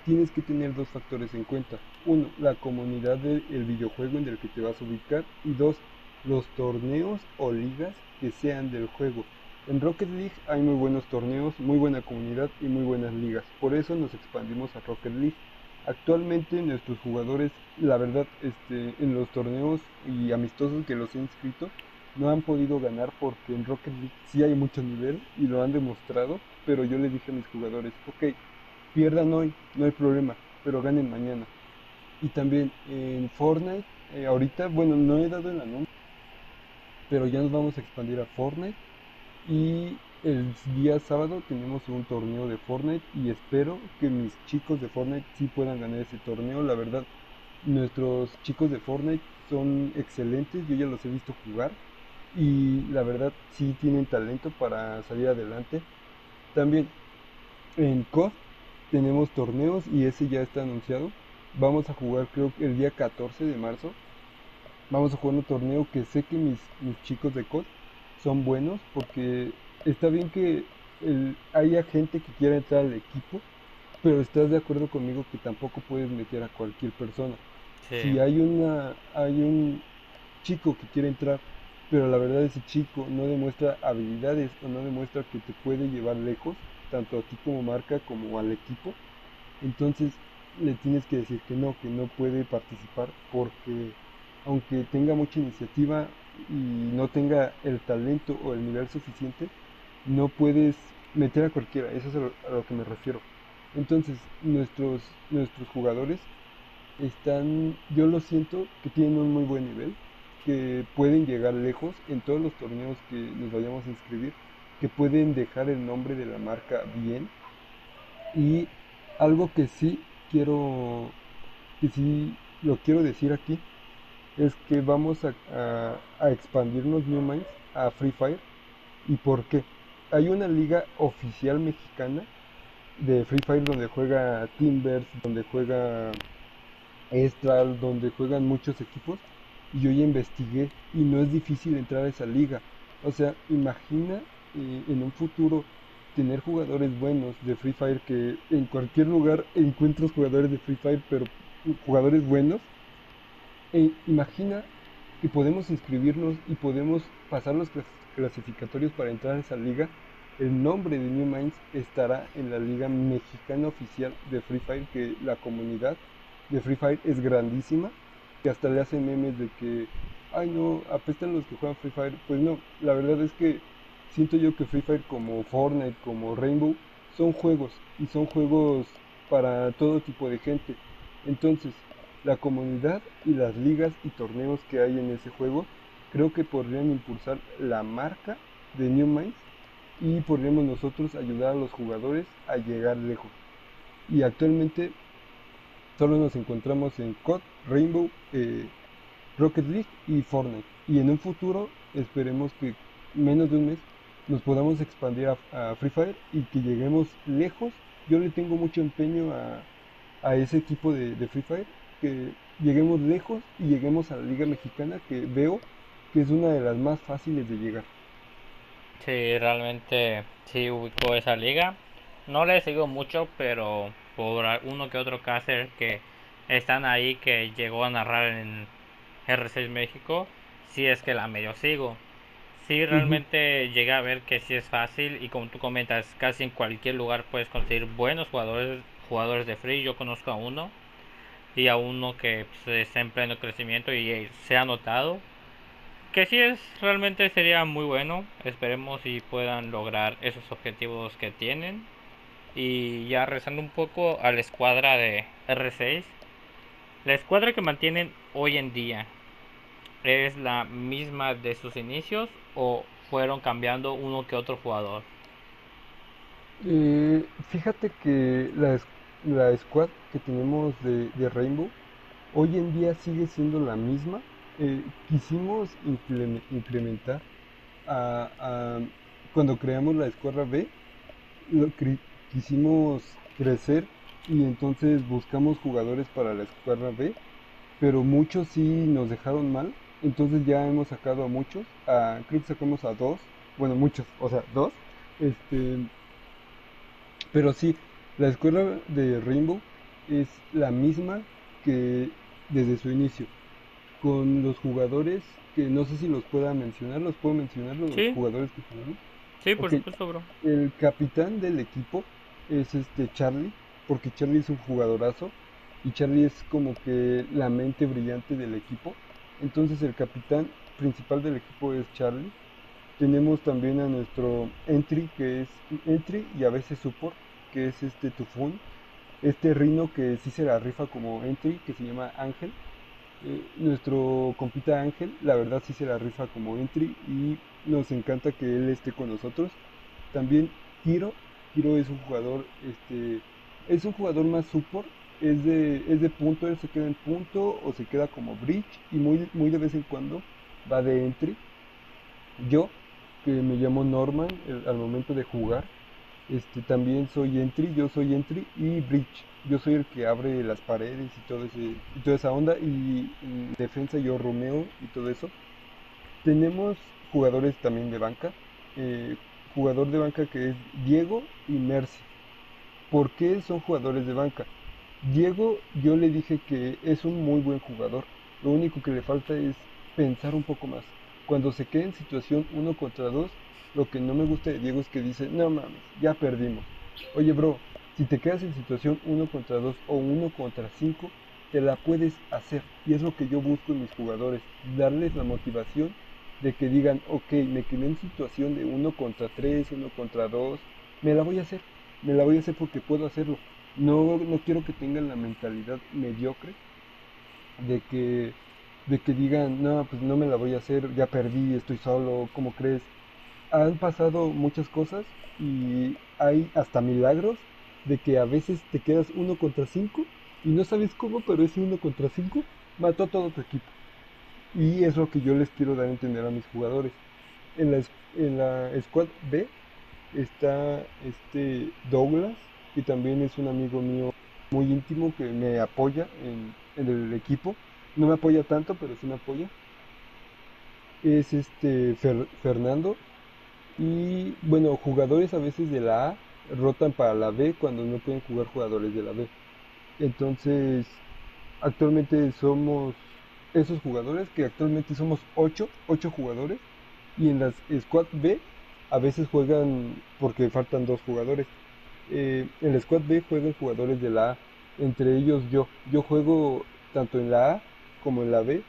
tienes que tener dos factores en cuenta. Uno, la comunidad del videojuego en el que te vas a ubicar. Y dos, los torneos o ligas que sean del juego. En Rocket League hay muy buenos torneos, muy buena comunidad y muy buenas ligas. Por eso nos expandimos a Rocket League. Actualmente nuestros jugadores, la verdad, este, en los torneos y amistosos que los he inscrito, no han podido ganar porque en Rocket League sí hay mucho nivel y lo han demostrado, pero yo le dije a mis jugadores, ok, pierdan hoy, no hay problema, pero ganen mañana. Y también en Fortnite, eh, ahorita, bueno, no he dado el anuncio, pero ya nos vamos a expandir a Fortnite y el día sábado tenemos un torneo de Fortnite y espero que mis chicos de Fortnite sí puedan ganar ese torneo, la verdad. Nuestros chicos de Fortnite son excelentes, yo ya los he visto jugar y la verdad sí tienen talento para salir adelante. También en COD tenemos torneos y ese ya está anunciado. Vamos a jugar creo que el día 14 de marzo. Vamos a jugar un torneo que sé que mis, mis chicos de COD son buenos porque está bien que haya gente que quiera entrar al equipo, pero estás de acuerdo conmigo que tampoco puedes meter a cualquier persona. Si hay una hay un chico que quiere entrar pero la verdad ese chico no demuestra habilidades o no demuestra que te puede llevar lejos, tanto a ti como marca como al equipo, entonces le tienes que decir que no, que no puede participar porque aunque tenga mucha iniciativa y no tenga el talento o el nivel suficiente, no puedes meter a cualquiera, eso es a lo, que me refiero. Entonces, nuestros, nuestros jugadores están, yo lo siento, que tienen un muy buen nivel, que pueden llegar lejos en todos los torneos que nos vayamos a inscribir, que pueden dejar el nombre de la marca bien. Y algo que sí quiero, que sí lo quiero decir aquí, es que vamos a, a, expandirnos New Minds a Free Fire. ¿Y por qué? Hay una liga oficial mexicana de Free Fire donde juega Timbers, donde juega Estral, donde juegan muchos equipos y yo ya investigué y no es difícil entrar a esa liga. O sea, imagina en un futuro tener jugadores buenos de Free Fire que en cualquier lugar encuentras jugadores de Free Fire, pero jugadores buenos. E imagina que podemos inscribirnos y podemos pasar los clasificatorios para entrar a esa liga. El nombre de New Minds estará en la liga mexicana oficial de Free Fire, que la comunidad de Free Fire es grandísima que hasta le hacen memes de que, ay no, apestan los que juegan Free Fire. Pues no, la verdad es que siento yo que Free Fire como Fortnite, como Rainbow, son juegos y son juegos para todo tipo de gente. Entonces, la comunidad y las ligas y torneos que hay en ese juego creo que podrían impulsar la marca de New Minds y podríamos nosotros ayudar a los jugadores a llegar lejos. Y actualmente solo nos encontramos en COD, Rainbow, eh, Rocket League y Fortnite. Y en un futuro esperemos que menos de un mes nos podamos expandir a, Free Fire y que lleguemos lejos. Yo le tengo mucho empeño a, ese equipo de, Free Fire, que lleguemos lejos y lleguemos a la Liga Mexicana, que veo que es una de las más fáciles de llegar. Sí, realmente sí ubicó esa liga. No le sigo mucho, pero por uno que otro caster que están ahí que llegó a narrar en R6 México, si es que la medio sigo. Si realmente llega a ver que si es fácil y como tú comentas, casi en cualquier lugar puedes conseguir buenos jugadores, jugadores de free. Yo conozco a uno y a uno que pues, está en pleno crecimiento y eh, se ha notado que si es realmente sería muy bueno. Esperemos y puedan lograr esos objetivos que tienen y ya rezando un poco a la escuadra de R6. La escuadra que mantienen hoy en día es la misma de sus inicios o fueron cambiando uno que otro jugador. Eh, fíjate que la, la squad que tenemos de, Rainbow hoy en día sigue siendo la misma. Eh, quisimos implementar cuando creamos la escuadra B, lo, quisimos crecer y entonces buscamos jugadores para la escuadra B, pero muchos sí nos dejaron mal, entonces ya hemos sacado a muchos, a, creo que sacamos a dos, bueno muchos, o sea, dos, Este, pero sí, la escuela de Rainbow es la misma que desde su inicio, con los jugadores que no sé si los pueda mencionar, los puedo mencionar los jugadores que jugamos. Sí, por supuesto, bro. El capitán del equipo es este Charlie, porque Charlie es un jugadorazo y Charlie es como que la mente brillante del equipo. Entonces el capitán principal del equipo es Charlie. Tenemos también a nuestro entry que es entry y a veces support que es este Tufón. Este rino que sí se la rifa como entry que se llama Ángel. Eh, nuestro compita Ángel, la verdad sí se la rifa como entry y nos encanta que él esté con nosotros. También Hiro, Hiro es un jugador, este, es un jugador más support, es de, es de punto, él se queda en punto o se queda como bridge y muy, muy de vez en cuando va de entry. Yo, que me llamo Norman al momento de jugar, este, también soy entry, yo soy entry y bridge. Yo soy el que abre las paredes y, todo ese, toda esa onda y en defensa yo Romeo y todo eso. Tenemos jugadores también de banca. Eh, jugador de banca que es Diego y Mercy. ¿Por qué son jugadores de banca? Diego, yo le dije que es un muy buen jugador. Lo único que le falta es pensar un poco más. Cuando se quede en situación uno contra dos, lo que no me gusta de Diego es que dice, no mames, ya perdimos. Oye, bro, si te quedas en situación uno contra dos o uno contra cinco, te la puedes hacer. Y es lo que yo busco en mis jugadores, darles la motivación de que digan, ok, me quedé en situación de uno contra tres, uno contra dos, me la voy a hacer, me la voy a hacer porque puedo hacerlo. No, no quiero que tengan la mentalidad mediocre de que, de que digan, no, pues no me la voy a hacer, ya perdí, estoy solo, ¿cómo crees? Han pasado muchas cosas y hay hasta milagros de que a veces te quedas uno contra cinco y no sabes cómo, pero ese uno contra cinco mató a todo tu equipo. Y es lo que yo les quiero dar a entender a mis jugadores. En la, en la Squad B está este Douglas, que también es un amigo mío muy íntimo que me apoya en, el equipo. No me apoya tanto, pero sí me apoya. Es este Fernando. Y bueno, jugadores a veces de la A rotan para la B cuando no pueden jugar jugadores de la B. Entonces, actualmente somos esos jugadores, que actualmente somos 8, 8 jugadores, y en las Squad B a veces juegan porque faltan dos jugadores. Eh, en la Squad B juegan jugadores de la A, entre ellos yo. Yo juego tanto en la A como en la B,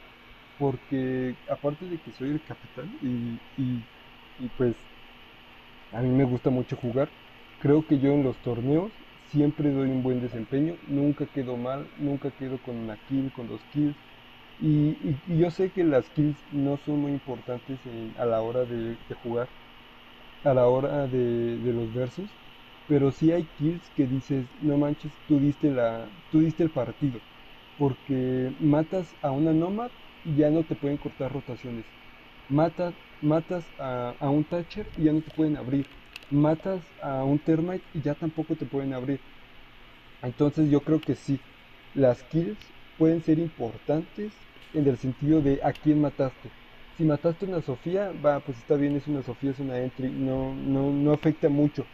porque aparte de que soy el capitán y, y, y pues a mí me gusta mucho jugar, creo que yo en los torneos siempre doy un buen desempeño, nunca quedo mal, nunca quedo con una kill, con dos kills, y, yo sé que las kills no son muy importantes a la hora de, jugar, a la hora de, los versos, pero sí hay kills que dices, no manches, tú diste, la, tú diste el partido, porque matas a una Nomad y ya no te pueden cortar rotaciones. Matas, matas a, a un Thatcher y ya no te pueden abrir. Matas a un Termite y ya tampoco te pueden abrir. Entonces yo creo que sí, las kills pueden ser importantes en el sentido de a quién mataste. Si mataste una Sofía, va, pues está bien, es una Sofía, es una entry, no, no, no afecta mucho.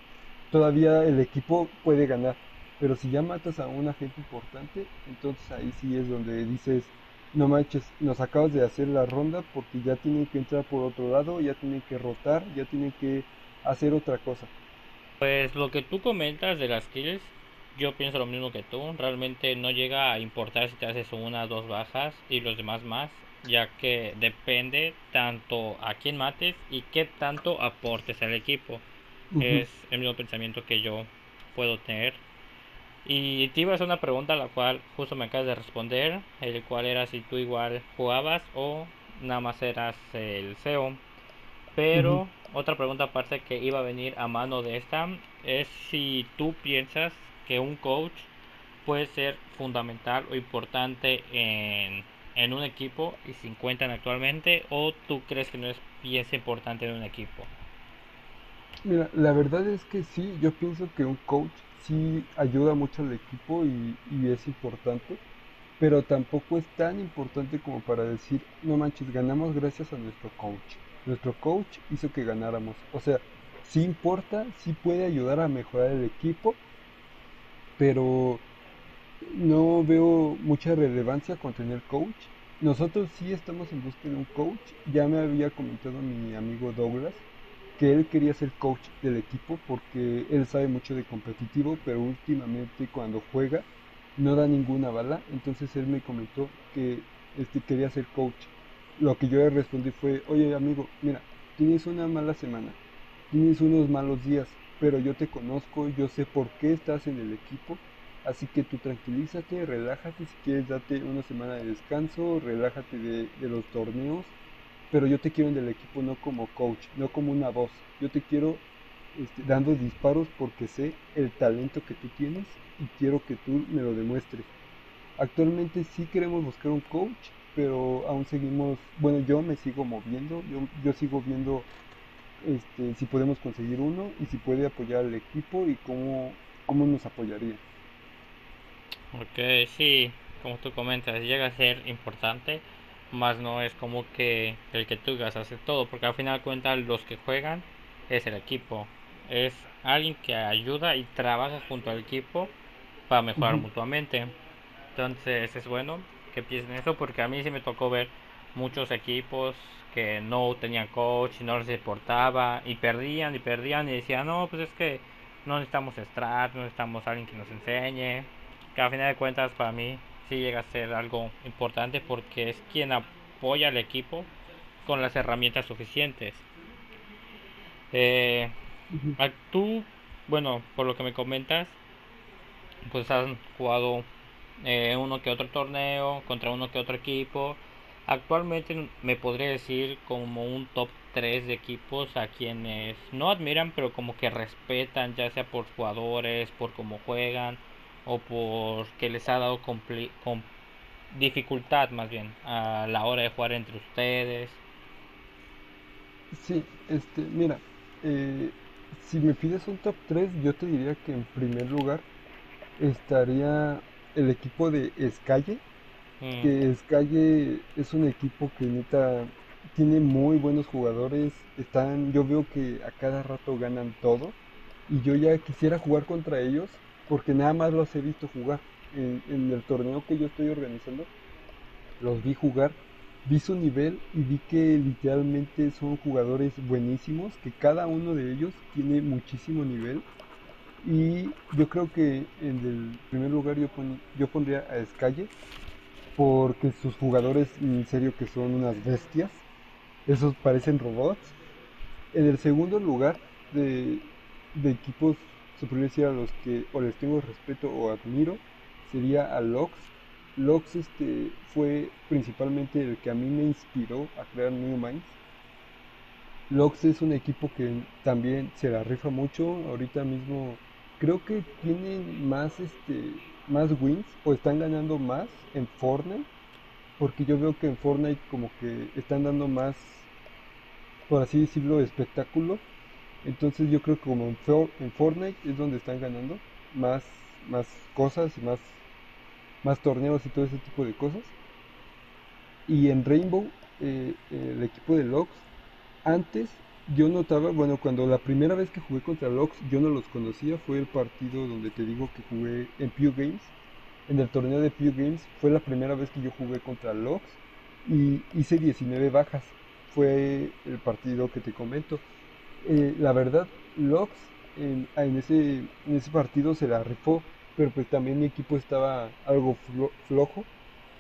Todavía el equipo puede ganar. Pero si ya matas a un agente importante, entonces ahí sí es donde dices, no manches, nos acabas de hacer la ronda porque ya tienen que entrar por otro lado, ya tienen que rotar, ya tienen que hacer otra cosa. Pues lo que tú comentas de las kills yo pienso lo mismo que tú. Realmente no llega a importar si te haces una o dos bajas y los demás más, ya que depende tanto a quién mates y qué tanto aportes al equipo. Es el mismo pensamiento que yo puedo tener. Y te iba a hacer una pregunta a la cual justo me acabas de responder, el cual era si tú igual jugabas o nada más eras el CEO. Pero otra pregunta aparte que iba a venir a mano de esta es si tú piensas que un coach puede ser fundamental o importante en, en un equipo y se encuentran actualmente o tú crees que no es pieza importante en un equipo? Mira, la verdad es que sí, yo pienso que un coach sí ayuda mucho al equipo y, es importante, pero tampoco es tan importante como para decir, no manches, ganamos gracias a nuestro coach. Nuestro coach hizo que ganáramos. O sea, sí importa, sí puede ayudar a mejorar el equipo, pero no veo mucha relevancia con tener coach. Nosotros sí estamos en busca de un coach. Ya me había comentado mi amigo Douglas que él quería ser coach del equipo porque él sabe mucho de competitivo, pero últimamente cuando juega no da ninguna bala. Entonces él me comentó que este, quería ser coach. Lo que yo le respondí fue, oye amigo, mira, tienes una mala semana, tienes unos malos días, pero yo te conozco, yo sé por qué estás en el equipo, así que tú tranquilízate, relájate, si quieres date una semana de descanso, relájate de, los torneos, pero yo te quiero en el equipo no como coach, no como una voz, yo te quiero este, dando disparos porque sé el talento que tú tienes y quiero que tú me lo demuestres. Actualmente sí queremos buscar un coach, pero aún seguimos, bueno, yo me sigo moviendo, yo, yo sigo viendo este, si podemos conseguir uno y si puede apoyar al equipo y cómo, cómo nos apoyaría. Ok, sí, como tú comentas, llega a ser importante, más no es como que el que tú hagas hace todo, porque al final cuenta los que juegan es el equipo, es alguien que ayuda y trabaja junto al equipo para mejorar mutuamente. Entonces es bueno que piensen eso porque a mí sí me tocó ver muchos equipos que no tenían coach, no les importaba y perdían y perdían y decían, no, pues es que no necesitamos strat, no necesitamos alguien que nos enseñe. Que a final de cuentas para mí sí llega a ser algo importante porque es quien apoya al equipo con las herramientas suficientes. Eh, tú, bueno, por lo que me comentas, pues has jugado eh, uno que otro torneo, contra uno que otro equipo. Actualmente me podría decir como un top 3 de equipos a quienes no admiran, pero como que respetan, ya sea por jugadores, por cómo juegan o por que les ha dado con dificultad más bien a la hora de jugar entre ustedes. Sí, este, mira, eh, si me pides un top 3, yo te diría que en primer lugar estaría el equipo de Escalle, mm. que Escalle es un equipo que neta tiene muy buenos jugadores, están, yo veo que a cada rato ganan todo y yo ya quisiera jugar contra ellos porque nada más los he visto jugar en, el torneo que yo estoy organizando, los vi jugar, vi su nivel y vi que literalmente son jugadores buenísimos, que cada uno de ellos tiene muchísimo nivel y yo creo que en el primer lugar yo, yo pondría a Scalle porque sus jugadores en serio que son unas bestias. Esos parecen robots. En el segundo lugar de, equipos, podría decir a los que o les tengo respeto o admiro, sería a Lox. Lox este, fue principalmente el que a mí me inspiró a crear New Minds. Lox es un equipo que también se la rifa mucho. Ahorita mismo creo que tienen más este más wins o están ganando más en Fortnite porque yo veo que en Fortnite como que están dando más por así decirlo espectáculo entonces yo creo que como en, Fortnite es donde están ganando más más cosas y más más torneos y todo ese tipo de cosas y en Rainbow eh, el equipo de Logs antes yo notaba, bueno, cuando la primera vez que jugué contra Lox, yo no los conocía, fue el partido donde te digo que jugué en Pew Games. En el torneo de Pew Games fue la primera vez que yo jugué contra Lox y hice 19 bajas. Fue el partido que te comento. Eh, la verdad, Lox en, ese, en ese partido se la rifó, pero pues también mi equipo estaba algo flojo.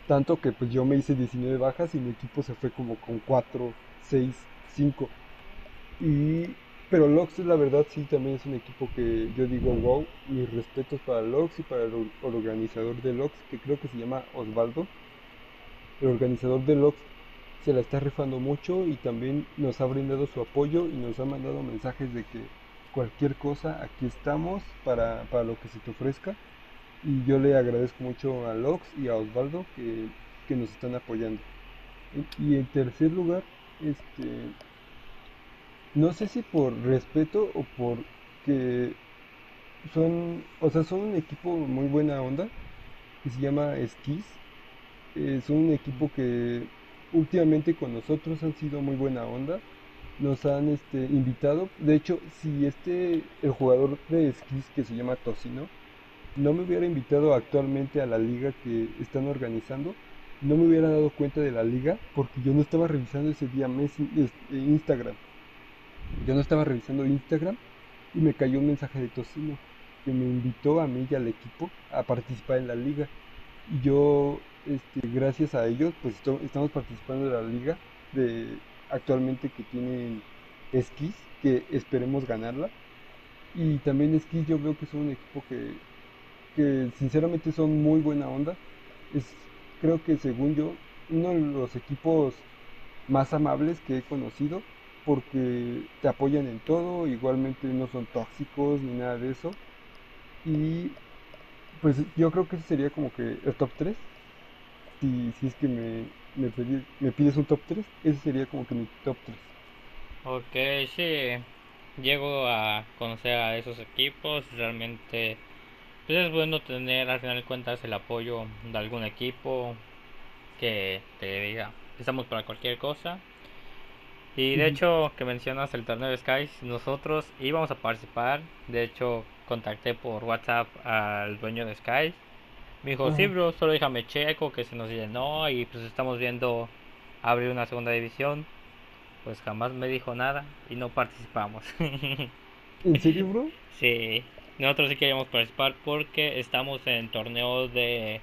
Tanto que pues yo me hice 19 bajas y mi equipo se fue como con 4, 6, 5 y, pero Lox, la verdad, sí, también es un equipo que yo digo, wow, mis respetos para Lox y para el, organizador de Lox, que creo que se llama Osvaldo. El organizador de Lox se la está rifando mucho y también nos ha brindado su apoyo y nos ha mandado mensajes de que cualquier cosa, aquí estamos para, para lo que se te ofrezca. Y yo le agradezco mucho a Lox y a Osvaldo que, que nos están apoyando. Y en tercer lugar, este, no sé si por respeto o por que son, o sea, son un equipo muy buena onda que se llama Skis. Son un equipo que últimamente con nosotros han sido muy buena onda. nos han este, invitado. De hecho, si este, el jugador de esquís que se llama Tocino, no me hubiera invitado actualmente a la liga que están organizando, no me hubiera dado cuenta de la liga porque yo no estaba revisando ese día este, Instagram. Yo no estaba revisando Instagram y me cayó un mensaje de Tocino que me invitó a mí y al equipo a participar en la liga. Y yo, este, gracias a ellos, pues estamos participando de la liga de actualmente que tienen esquís, que esperemos ganarla. Y también esquís yo veo que son un equipo que, que sinceramente son muy buena onda. Es, creo que según yo, uno de los equipos más amables que he conocido porque te apoyan en todo, igualmente no son tóxicos ni nada de eso. Y pues yo creo que ese sería como que el top 3. Si, si es que me, me, pides un top 3, ese sería como que mi top 3. Ok, sí. Llego a conocer a esos equipos. Realmente pues es bueno tener al final de cuentas el apoyo de algún equipo que te diga estamos para cualquier cosa. Y de hecho, que mencionas el torneo de Skies, nosotros íbamos a participar. De hecho, contacté por WhatsApp al dueño de Skies. Me dijo, sí, bro, solo déjame checo que se nos llenó y pues estamos viendo abrir una segunda división. Pues jamás me dijo nada y no participamos. ¿En serio, bro? Sí, nosotros sí queríamos participar porque estamos en torneo de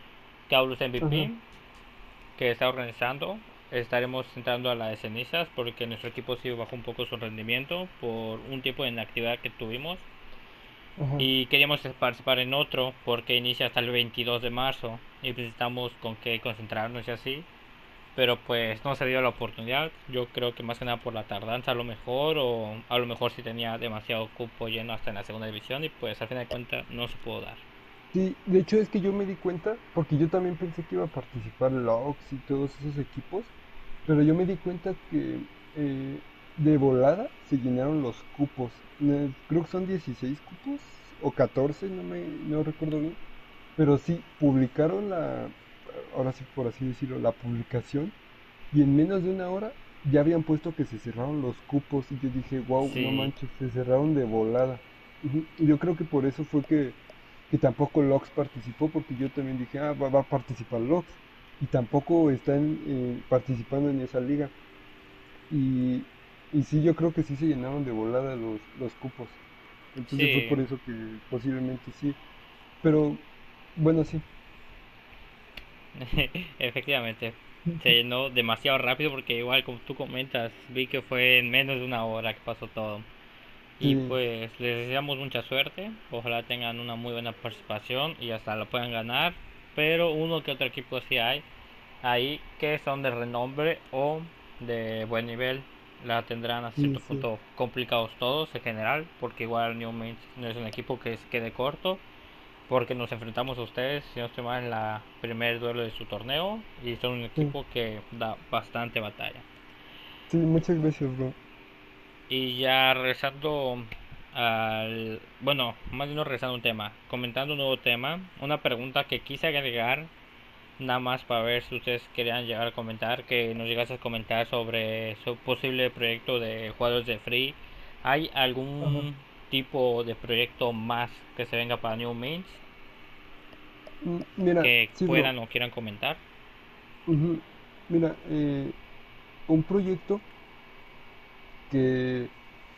Caulus MVP que está organizando. Estaremos entrando a la de cenizas porque nuestro equipo sí bajó un poco su rendimiento por un tiempo de inactividad que tuvimos. Y queríamos participar en otro porque inicia hasta el 22 de marzo y necesitamos con qué concentrarnos y así. Pero pues no se dio la oportunidad. Yo creo que más que nada por la tardanza a lo mejor o a lo mejor si tenía demasiado cupo lleno hasta en la segunda división y pues al fin de cuentas no se pudo dar. Sí, de hecho es que yo me di cuenta porque yo también pensé que iba a participar Lox y todos esos equipos. Pero yo me di cuenta que eh, de volada se llenaron los cupos. Creo que son 16 cupos o 14, no me no recuerdo bien. Pero sí, publicaron la, ahora sí por así decirlo, la publicación y en menos de una hora ya habían puesto que se cerraron los cupos y yo dije, wow, no manches, se cerraron de volada. Y yo creo que por eso fue que, que tampoco Lox participó, porque yo también dije, ah, va, a participar Lox. Y tampoco están eh, participando en esa liga. Y, y sí, yo creo que sí se llenaron de volada los, los cupos. Entonces fue por eso que posiblemente sí. Pero bueno, sí. Efectivamente. Se llenó demasiado rápido porque igual como tú comentas, vi que fue en menos de una hora que pasó todo. Y pues les deseamos mucha suerte. Ojalá tengan una muy buena participación y hasta lo puedan ganar. Pero uno que otro equipo sí hay ahí que son de renombre o de buen nivel la tendrán a cierto punto complicados todos en general, porque igual New no es un equipo que se quede corto, porque nos enfrentamos a ustedes, si no estoy mal, en la primer duelo de su torneo, y son un equipo que da bastante batalla. Sí, muchas gracias, bro. Y ya regresando al. Bueno, más bien no regresando a un tema, comentando un nuevo tema, una pregunta que quise agregar nada más para ver si ustedes querían llegar a comentar, que nos llegas a comentar sobre su posible proyecto de jugadores de free. ¿Hay algún tipo de proyecto más que se venga para New Mains? Mm, que puedan o quieran comentar. Mira, eh, un proyecto que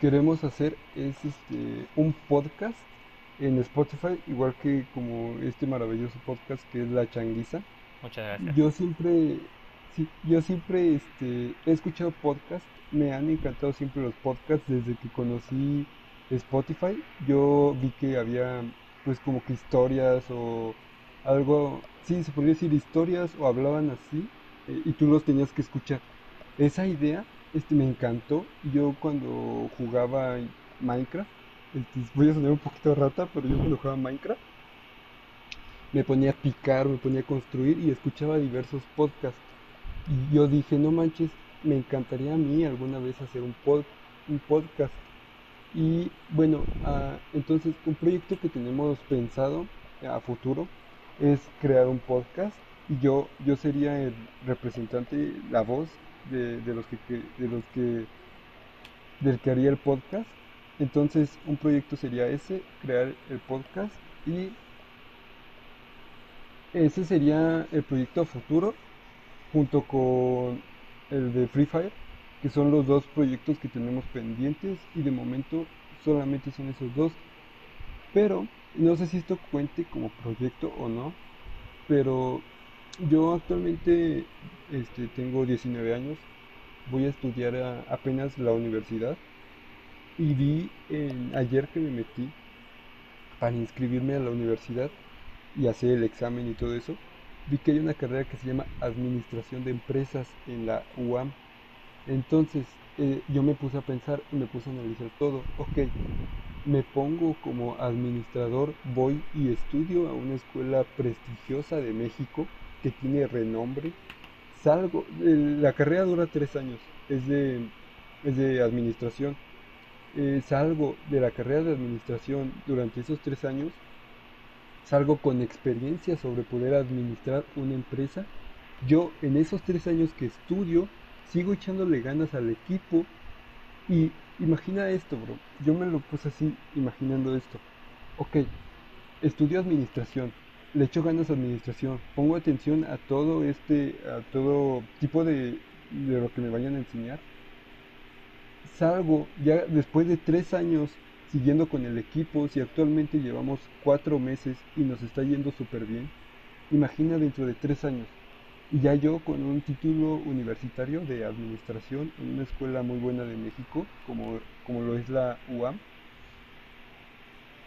queremos hacer es este un podcast en Spotify, igual que como este maravilloso podcast que es La Changuiza. Muchas gracias. Yo siempre, sí, yo siempre este, he escuchado podcasts, me han encantado siempre los podcasts desde que conocí Spotify. Yo vi que había pues como que historias o algo, sí, se podría decir historias o hablaban así eh, y tú los tenías que escuchar. Esa idea este, me encantó. Yo cuando jugaba Minecraft, voy a sonar un poquito rata, pero yo cuando jugaba Minecraft, me ponía a picar, me ponía a construir y escuchaba diversos podcasts. Y yo dije, no manches, me encantaría a mí alguna vez hacer un, pod, un podcast. Y bueno, ah, entonces un proyecto que tenemos pensado a futuro es crear un podcast y yo, yo sería el representante, la voz de, de los que, de los que del que haría el podcast. Entonces, un proyecto sería ese, crear el podcast y ese sería el proyecto futuro junto con el de Free Fire, que son los dos proyectos que tenemos pendientes y de momento solamente son esos dos. Pero no sé si esto cuente como proyecto o no, pero yo actualmente este, tengo 19 años, voy a estudiar apenas la universidad y vi ayer que me metí para inscribirme a la universidad y hacer el examen y todo eso, vi que hay una carrera que se llama Administración de Empresas en la UAM. Entonces eh, yo me puse a pensar y me puse a analizar todo. Ok, me pongo como administrador, voy y estudio a una escuela prestigiosa de México que tiene renombre. Salgo, la carrera dura tres años, es de, es de administración. Eh, salgo de la carrera de administración durante esos tres años, salgo con experiencia sobre poder administrar una empresa. Yo en esos tres años que estudio, sigo echándole ganas al equipo y imagina esto, bro. Yo me lo puse así, imaginando esto. Ok, estudio administración, le echo ganas a administración, pongo atención a todo este, a todo tipo de, de lo que me vayan a enseñar. Salgo ya después de tres años siguiendo con el equipo, si actualmente llevamos cuatro meses y nos está yendo súper bien, imagina dentro de tres años. Y ya yo con un título universitario de administración en una escuela muy buena de México, como, como lo es la UAM.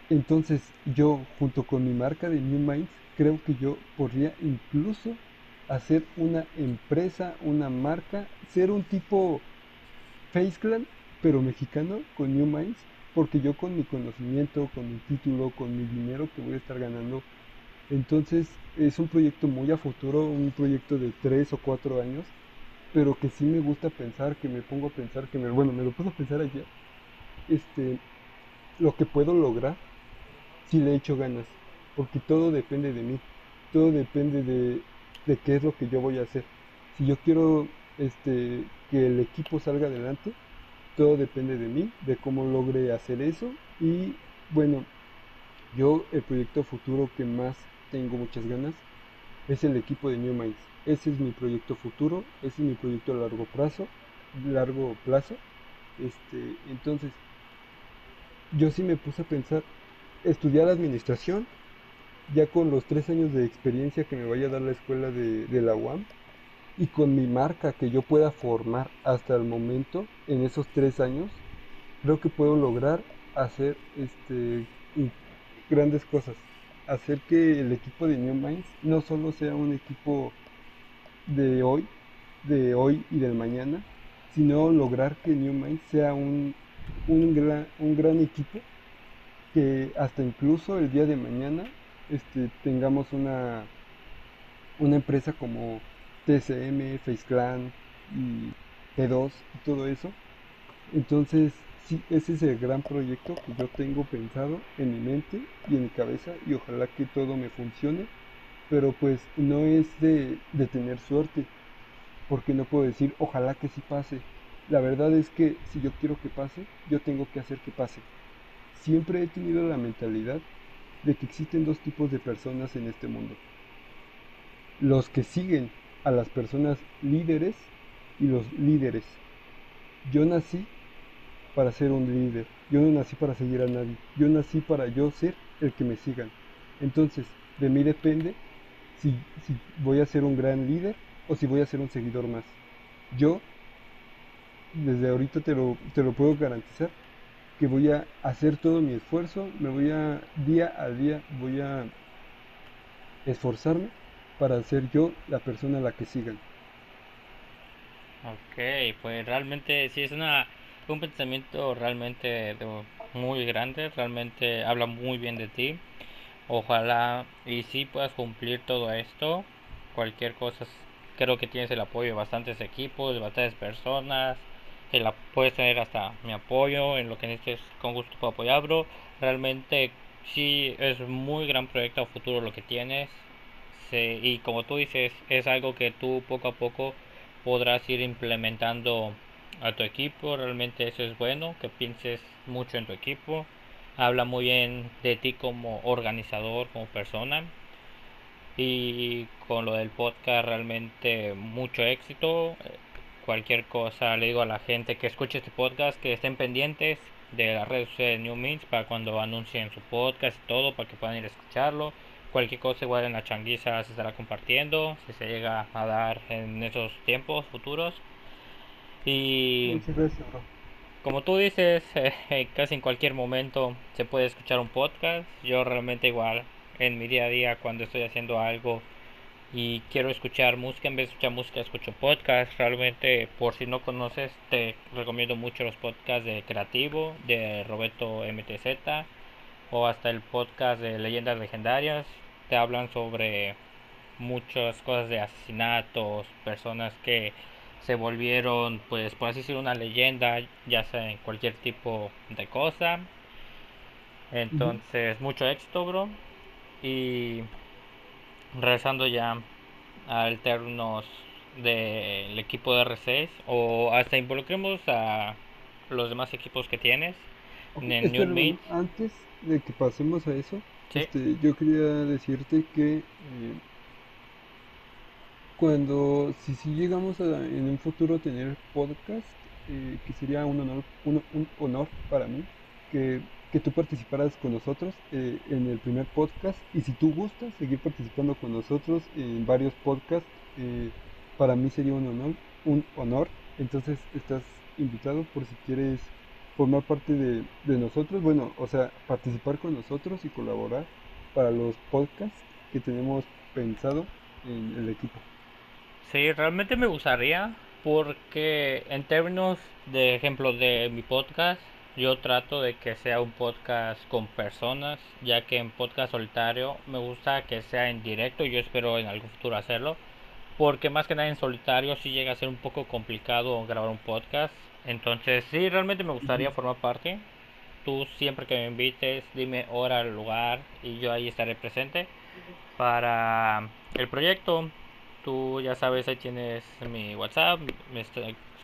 Entonces yo, junto con mi marca de New Minds, creo que yo podría incluso hacer una empresa, una marca, ser un tipo Face Clan, pero mexicano con New Minds, porque yo con mi conocimiento, con mi título, con mi dinero que voy a estar ganando, entonces es un proyecto muy a futuro, un proyecto de tres o cuatro años, pero que sí me gusta pensar, que me pongo a pensar, que me, bueno, me lo puedo pensar ayer, este, lo que puedo lograr si le echo ganas, porque todo depende de mí, todo depende de, de qué es lo que yo voy a hacer. Si yo quiero este, que el equipo salga adelante, todo depende de mí, de cómo logre hacer eso y bueno, yo el proyecto futuro que más tengo muchas ganas es el equipo de New Minds. Ese es mi proyecto futuro, ese es mi proyecto a largo plazo, largo plazo. Este, entonces, yo sí me puse a pensar estudiar administración, ya con los tres años de experiencia que me vaya a dar la escuela de, de la UAM, y con mi marca que yo pueda formar hasta el momento, en esos tres años, creo que puedo lograr hacer este, grandes cosas. Hacer que el equipo de New Minds no solo sea un equipo de hoy, de hoy y del mañana, sino lograr que New Minds sea un, un, gran, un gran equipo que hasta incluso el día de mañana este, tengamos una, una empresa como TCM, FaceClan y P2 y todo eso. Entonces, sí, ese es el gran proyecto que yo tengo pensado en mi mente y en mi cabeza y ojalá que todo me funcione. Pero pues no es de, de tener suerte, porque no puedo decir ojalá que sí pase. La verdad es que si yo quiero que pase, yo tengo que hacer que pase. Siempre he tenido la mentalidad de que existen dos tipos de personas en este mundo. Los que siguen a las personas líderes y los líderes. Yo nací para ser un líder. Yo no nací para seguir a nadie. Yo nací para yo ser el que me sigan. Entonces, de mí depende si, si voy a ser un gran líder o si voy a ser un seguidor más. Yo, desde ahorita te lo, te lo puedo garantizar, que voy a hacer todo mi esfuerzo, me voy a, día a día, voy a esforzarme para ser yo la persona a la que sigan. Ok, pues realmente sí es una, un pensamiento realmente muy grande, realmente habla muy bien de ti. Ojalá y si puedas cumplir todo esto. Cualquier cosa, creo que tienes el apoyo de bastantes equipos, de bastantes personas. Puedes tener hasta mi apoyo en lo que necesites, con gusto puedo apoyar, bro. Realmente sí es muy gran proyecto futuro lo que tienes y como tú dices, es algo que tú poco a poco podrás ir implementando a tu equipo, realmente eso es bueno, que pienses mucho en tu equipo, habla muy bien de ti como organizador, como persona. Y con lo del podcast realmente mucho éxito. Cualquier cosa le digo a la gente que escuche este podcast que estén pendientes de las redes de New Means para cuando anuncien su podcast y todo para que puedan ir a escucharlo. Cualquier cosa igual en la changuiza se estará compartiendo si se llega a dar en esos tiempos futuros. Y como tú dices, eh, casi en cualquier momento se puede escuchar un podcast. Yo realmente igual en mi día a día cuando estoy haciendo algo y quiero escuchar música, en vez de escuchar música escucho podcast. Realmente por si no conoces te recomiendo mucho los podcasts de Creativo, de Roberto MTZ o hasta el podcast de Leyendas Legendarias. Te hablan sobre muchas cosas de asesinatos, personas que se volvieron, pues por así decirlo, una leyenda, ya sea en cualquier tipo de cosa. Entonces, mucho éxito, bro. Y regresando ya al términos del equipo de R6 o hasta involucremos a los demás equipos que tienes en New Antes de que pasemos a eso, este, yo quería decirte que eh, cuando, si, si llegamos a, en un futuro tener podcast, eh, que sería un honor, un, honor para mí que, que tú participaras con nosotros eh, en el primer podcast y si tú gustas seguir participando con nosotros en varios podcasts, para mí sería un honor, un honor. Entonces estás invitado por si quieres formar parte de, de nosotros, bueno, o sea, participar con nosotros y colaborar para los podcasts que tenemos pensado en el equipo. Sí, realmente me gustaría porque en términos de ejemplo de mi podcast, yo trato de que sea un podcast con personas, ya que en podcast solitario me gusta que sea en directo y yo espero en algún futuro hacerlo, porque más que nada en solitario sí llega a ser un poco complicado grabar un podcast, entonces sí, realmente me gustaría formar parte. Tú siempre que me invites, dime hora, lugar y yo ahí estaré presente para el proyecto tú ya sabes, ahí tienes mi WhatsApp, me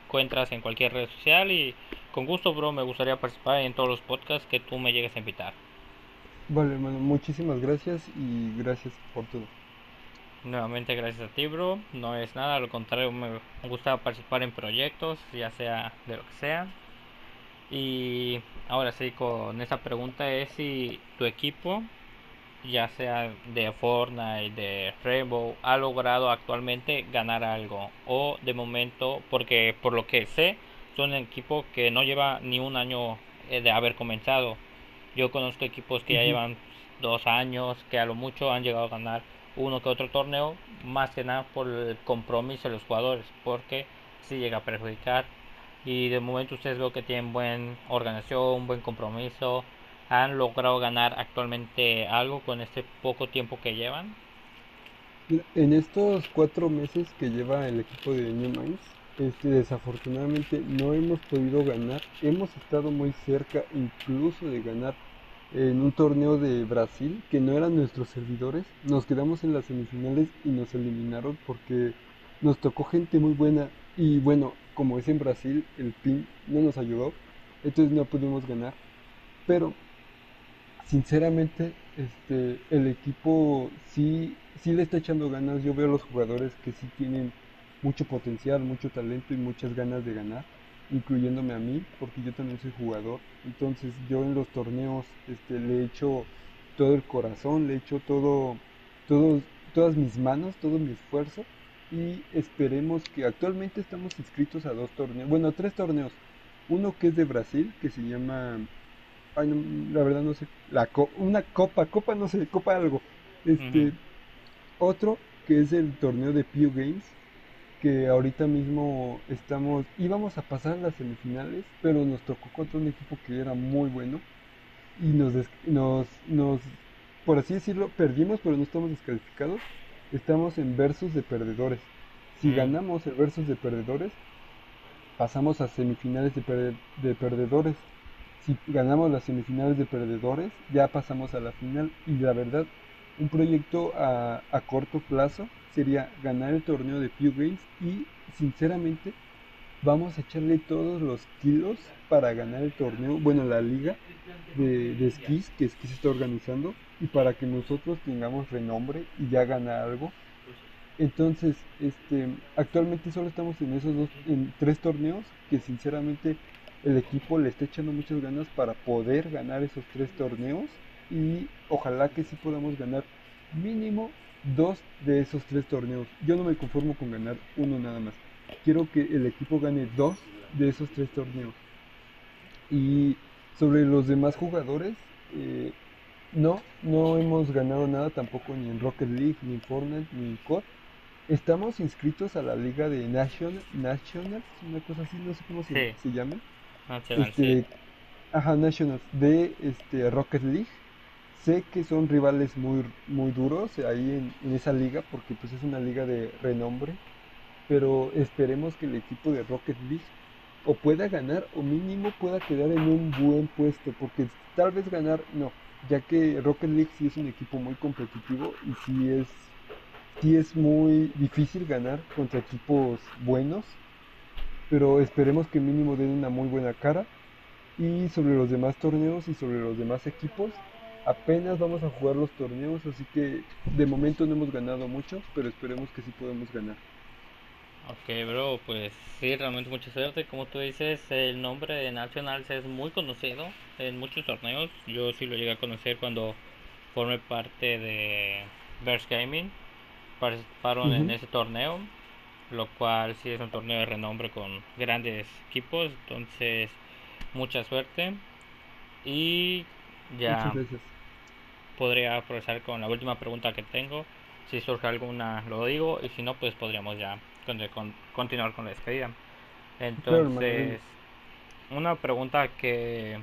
encuentras en cualquier red social y con gusto, bro, me gustaría participar en todos los podcasts que tú me llegues a invitar. Vale, hermano, muchísimas gracias y gracias por todo. Nuevamente gracias a ti, bro. No es nada, al contrario, me gusta participar en proyectos, ya sea de lo que sea. Y ahora sí, con esta pregunta es si tu equipo ya sea de Fortnite, de Rainbow, ha logrado actualmente ganar algo. O de momento, porque por lo que sé, son un equipo que no lleva ni un año eh, de haber comenzado. Yo conozco equipos que ya llevan dos años, que a lo mucho han llegado a ganar uno que otro torneo, más que nada por el compromiso de los jugadores, porque si llega a perjudicar. Y de momento ustedes veo que tienen buena organización, buen compromiso, han logrado ganar actualmente algo con este poco tiempo que llevan? En estos cuatro meses que lleva el equipo de New Minds, este, desafortunadamente no hemos podido ganar. Hemos estado muy cerca incluso de ganar en un torneo de Brasil que no eran nuestros servidores. Nos quedamos en las semifinales y nos eliminaron porque nos tocó gente muy buena. Y bueno, como es en Brasil, el PIN no nos ayudó. Entonces no pudimos ganar. Pero sinceramente, este, el equipo sí, sí le está echando ganas. Yo veo a los jugadores que sí tienen mucho potencial, mucho talento y muchas ganas de ganar, incluyéndome a mí, porque yo también soy jugador. Entonces yo en los torneos este, le he hecho todo el corazón, le he hecho todo, todo, todas mis manos, todo mi esfuerzo y esperemos que actualmente estamos inscritos a dos torneos, bueno, a tres torneos. Uno que es de Brasil, que se llama la verdad no sé, la una copa, copa no sé, copa algo. Este, otro que es el torneo de Pew Games, que ahorita mismo estamos, íbamos a pasar las semifinales, pero nos tocó contra un equipo que era muy bueno y nos, nos, nos, por así decirlo, perdimos, pero no estamos descalificados. Estamos en versus de perdedores. Si ganamos el versus de perdedores, pasamos a semifinales de, de perdedores si ganamos las semifinales de perdedores, ya pasamos a la final. Y la verdad, un proyecto a, corto plazo sería ganar el torneo de Pew Games y sinceramente vamos a echarle todos los kilos para ganar el torneo, bueno, la liga de, de esquís que Esquís está organizando y para que nosotros tengamos renombre y ya ganar algo. Entonces, este, actualmente solo estamos en esos dos, en tres torneos que sinceramente el equipo le está echando muchas ganas para poder ganar esos tres torneos y ojalá que sí podamos ganar mínimo dos de esos tres torneos. Yo no me conformo con ganar uno nada más. Quiero que el equipo gane dos de esos tres torneos. Y sobre los demás jugadores, eh, no, no hemos ganado nada tampoco ni en Rocket League, ni en Fortnite, ni en COD. Estamos inscritos a la liga de National, Nationals, una cosa así, no sé cómo se, se llama. este, Ajá, Nationals de este, Rocket League. Sé que son rivales muy, muy duros ahí en, esa liga porque pues es una liga de renombre. Pero esperemos que el equipo de Rocket League o pueda ganar o mínimo pueda quedar en un buen puesto porque tal vez ganar no ya que Rocket League sí es un equipo muy competitivo y sí es, sí es muy difícil ganar contra equipos buenos, pero esperemos que mínimo den una muy buena cara. Y sobre los demás torneos y sobre los demás equipos, apenas vamos a jugar los torneos, así que de momento no hemos ganado mucho, pero esperemos que sí podemos ganar. Ok, bro, pues sí, realmente mucha suerte. Como tú dices, el nombre de Nationals es muy conocido en muchos torneos. Yo sí lo llegué a conocer cuando formé parte de Burst Gaming. Participaron en ese torneo, lo cual sí es un torneo de renombre con grandes equipos. Entonces, mucha suerte. Y ya podría aprovechar con la última pregunta que tengo. Si surge alguna, lo digo. Y si no, pues podríamos ya con, continuar con la despedida. Entonces, una pregunta que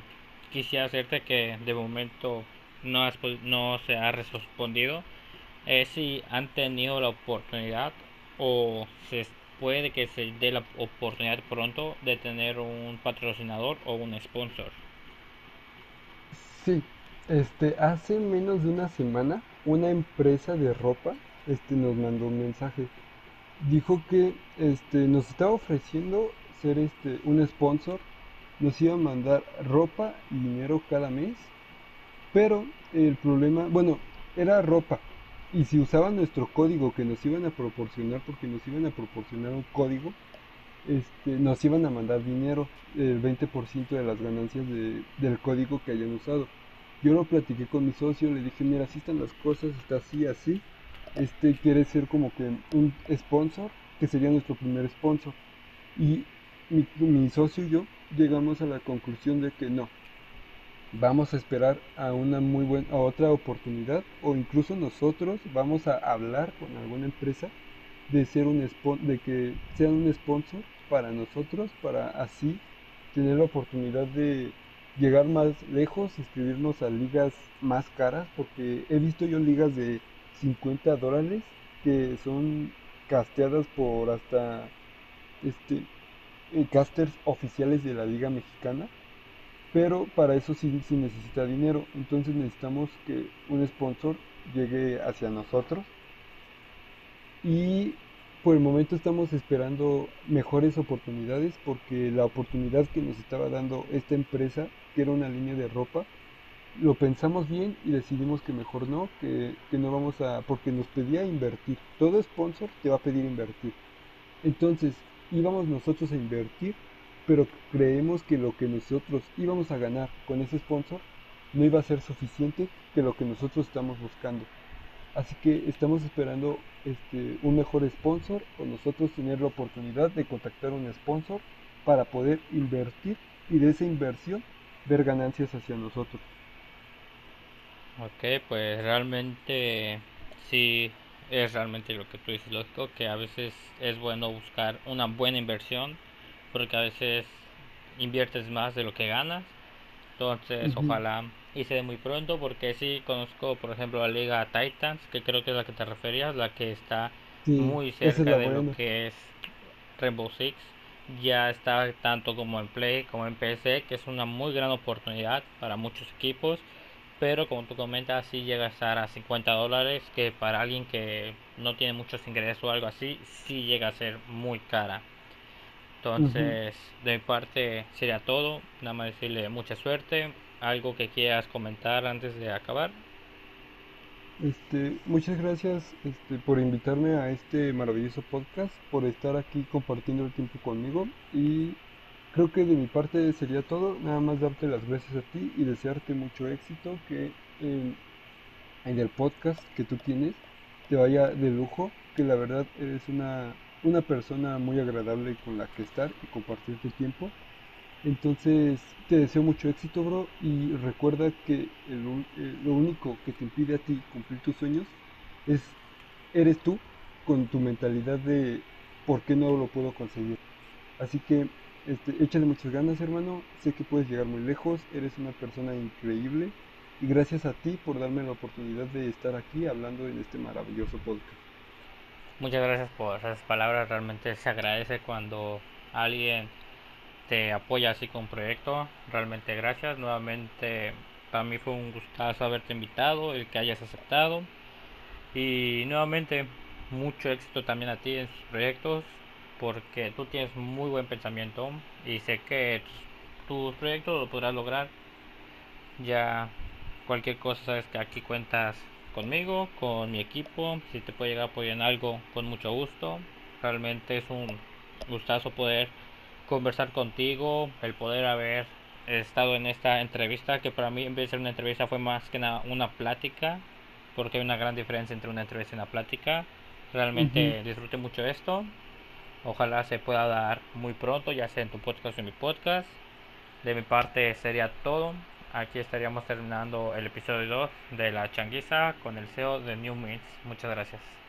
quisiera hacerte que de momento no, has, no se ha respondido es si han tenido la oportunidad o se puede que se dé la oportunidad pronto de tener un patrocinador o un sponsor. Sí, este hace menos de una semana una empresa de ropa este nos mandó un mensaje. Dijo que este, nos estaba ofreciendo ser este, un sponsor, nos iba a mandar ropa y dinero cada mes, pero el problema, bueno, era ropa, y si usaban nuestro código que nos iban a proporcionar, porque nos iban a proporcionar un código, este, nos iban a mandar dinero, el 20% de las ganancias del código que hayan usado. Yo lo platiqué con mi socio, le dije, mira, así están las cosas, está así, así este quiere ser como que un sponsor, que sería nuestro primer sponsor. Y mi, socio y yo llegamos a la conclusión de que no, vamos a esperar a una muy buena, a otra oportunidad, o incluso nosotros vamos a hablar con alguna empresa de ser un de que sean un sponsor para nosotros, para así tener la oportunidad de llegar más lejos, inscribirnos a ligas más caras, porque he visto yo ligas de 50 dólares que son casteadas por hasta este eh, casters oficiales de la liga mexicana pero para eso sí, sí necesita dinero. Entonces necesitamos que un sponsor llegue hacia nosotros y por el momento estamos esperando mejores oportunidades porque la oportunidad que nos estaba dando esta empresa que era una línea de ropa lo pensamos bien y decidimos que mejor no, que, no vamos a, porque nos pedía invertir. Todo sponsor te va a pedir invertir. Entonces íbamos nosotros a invertir, pero creemos que lo que nosotros íbamos a ganar con ese sponsor no iba a ser suficiente que lo que nosotros estamos buscando. Así que estamos esperando este, un mejor sponsor o nosotros tener la oportunidad de contactar un sponsor para poder invertir y de esa inversión ver ganancias hacia nosotros. Ok, pues realmente sí es realmente lo que tú dices, lógico, que a veces es bueno buscar una buena inversión, porque a veces inviertes más de lo que ganas. Entonces, ojalá y se dé muy pronto, porque sí conozco, por ejemplo, la Liga Titans, que creo que es la que te referías, la que está muy cerca de lo que es Rainbow Six. Ya está tanto como en Play como en PC, que es una muy gran oportunidad para muchos equipos pero como tú comentas, sí llega a estar a 50 dólares, que para alguien que no tiene muchos ingresos o algo así, sí llega a ser muy cara. Entonces, de mi parte sería todo. Nada más decirle mucha suerte. ¿Algo que quieras comentar antes de acabar? Este, muchas gracias este, por invitarme a este maravilloso podcast, por estar aquí compartiendo el tiempo conmigo y creo que de mi parte sería todo, nada más darte las gracias a ti y desearte mucho éxito, que en el podcast que tú tienes te vaya de lujo, que la verdad eres una, una persona muy agradable con la que estar y compartir tu tiempo. Entonces, te deseo mucho éxito, bro, y recuerda que eh, lo único que te impide a ti cumplir tus sueños es eres tú con tu mentalidad de por qué no lo puedo conseguir. Así que este, échale muchas ganas, hermano. Sé que puedes llegar muy lejos, eres una persona increíble y gracias a ti por darme la oportunidad de estar aquí hablando en este maravilloso podcast. Muchas gracias por esas palabras, realmente se agradece cuando alguien te apoya así con proyecto. Realmente gracias. Nuevamente para mí fue un gustazo haberte invitado, el que hayas aceptado. Y nuevamente mucho éxito también a ti en tus proyectos porque tú tienes muy buen pensamiento y sé que tus proyectos lo podrás lograr. Ya cualquier cosa sabes que aquí cuentas conmigo, con mi equipo. Si te puede llegar a apoyar en algo, con mucho gusto. Realmente es un gustazo poder conversar contigo, el poder haber estado en esta entrevista, que para mí en vez de ser una entrevista fue más que nada una plática, porque hay una gran diferencia entre una entrevista y una plática. Realmente disfruté mucho esto. Ojalá se pueda dar muy pronto, ya sea en tu podcast o en mi podcast. De mi parte sería todo. Aquí estaríamos terminando el episodio 2 de la changuiza con el CEO de New Meets. Muchas gracias.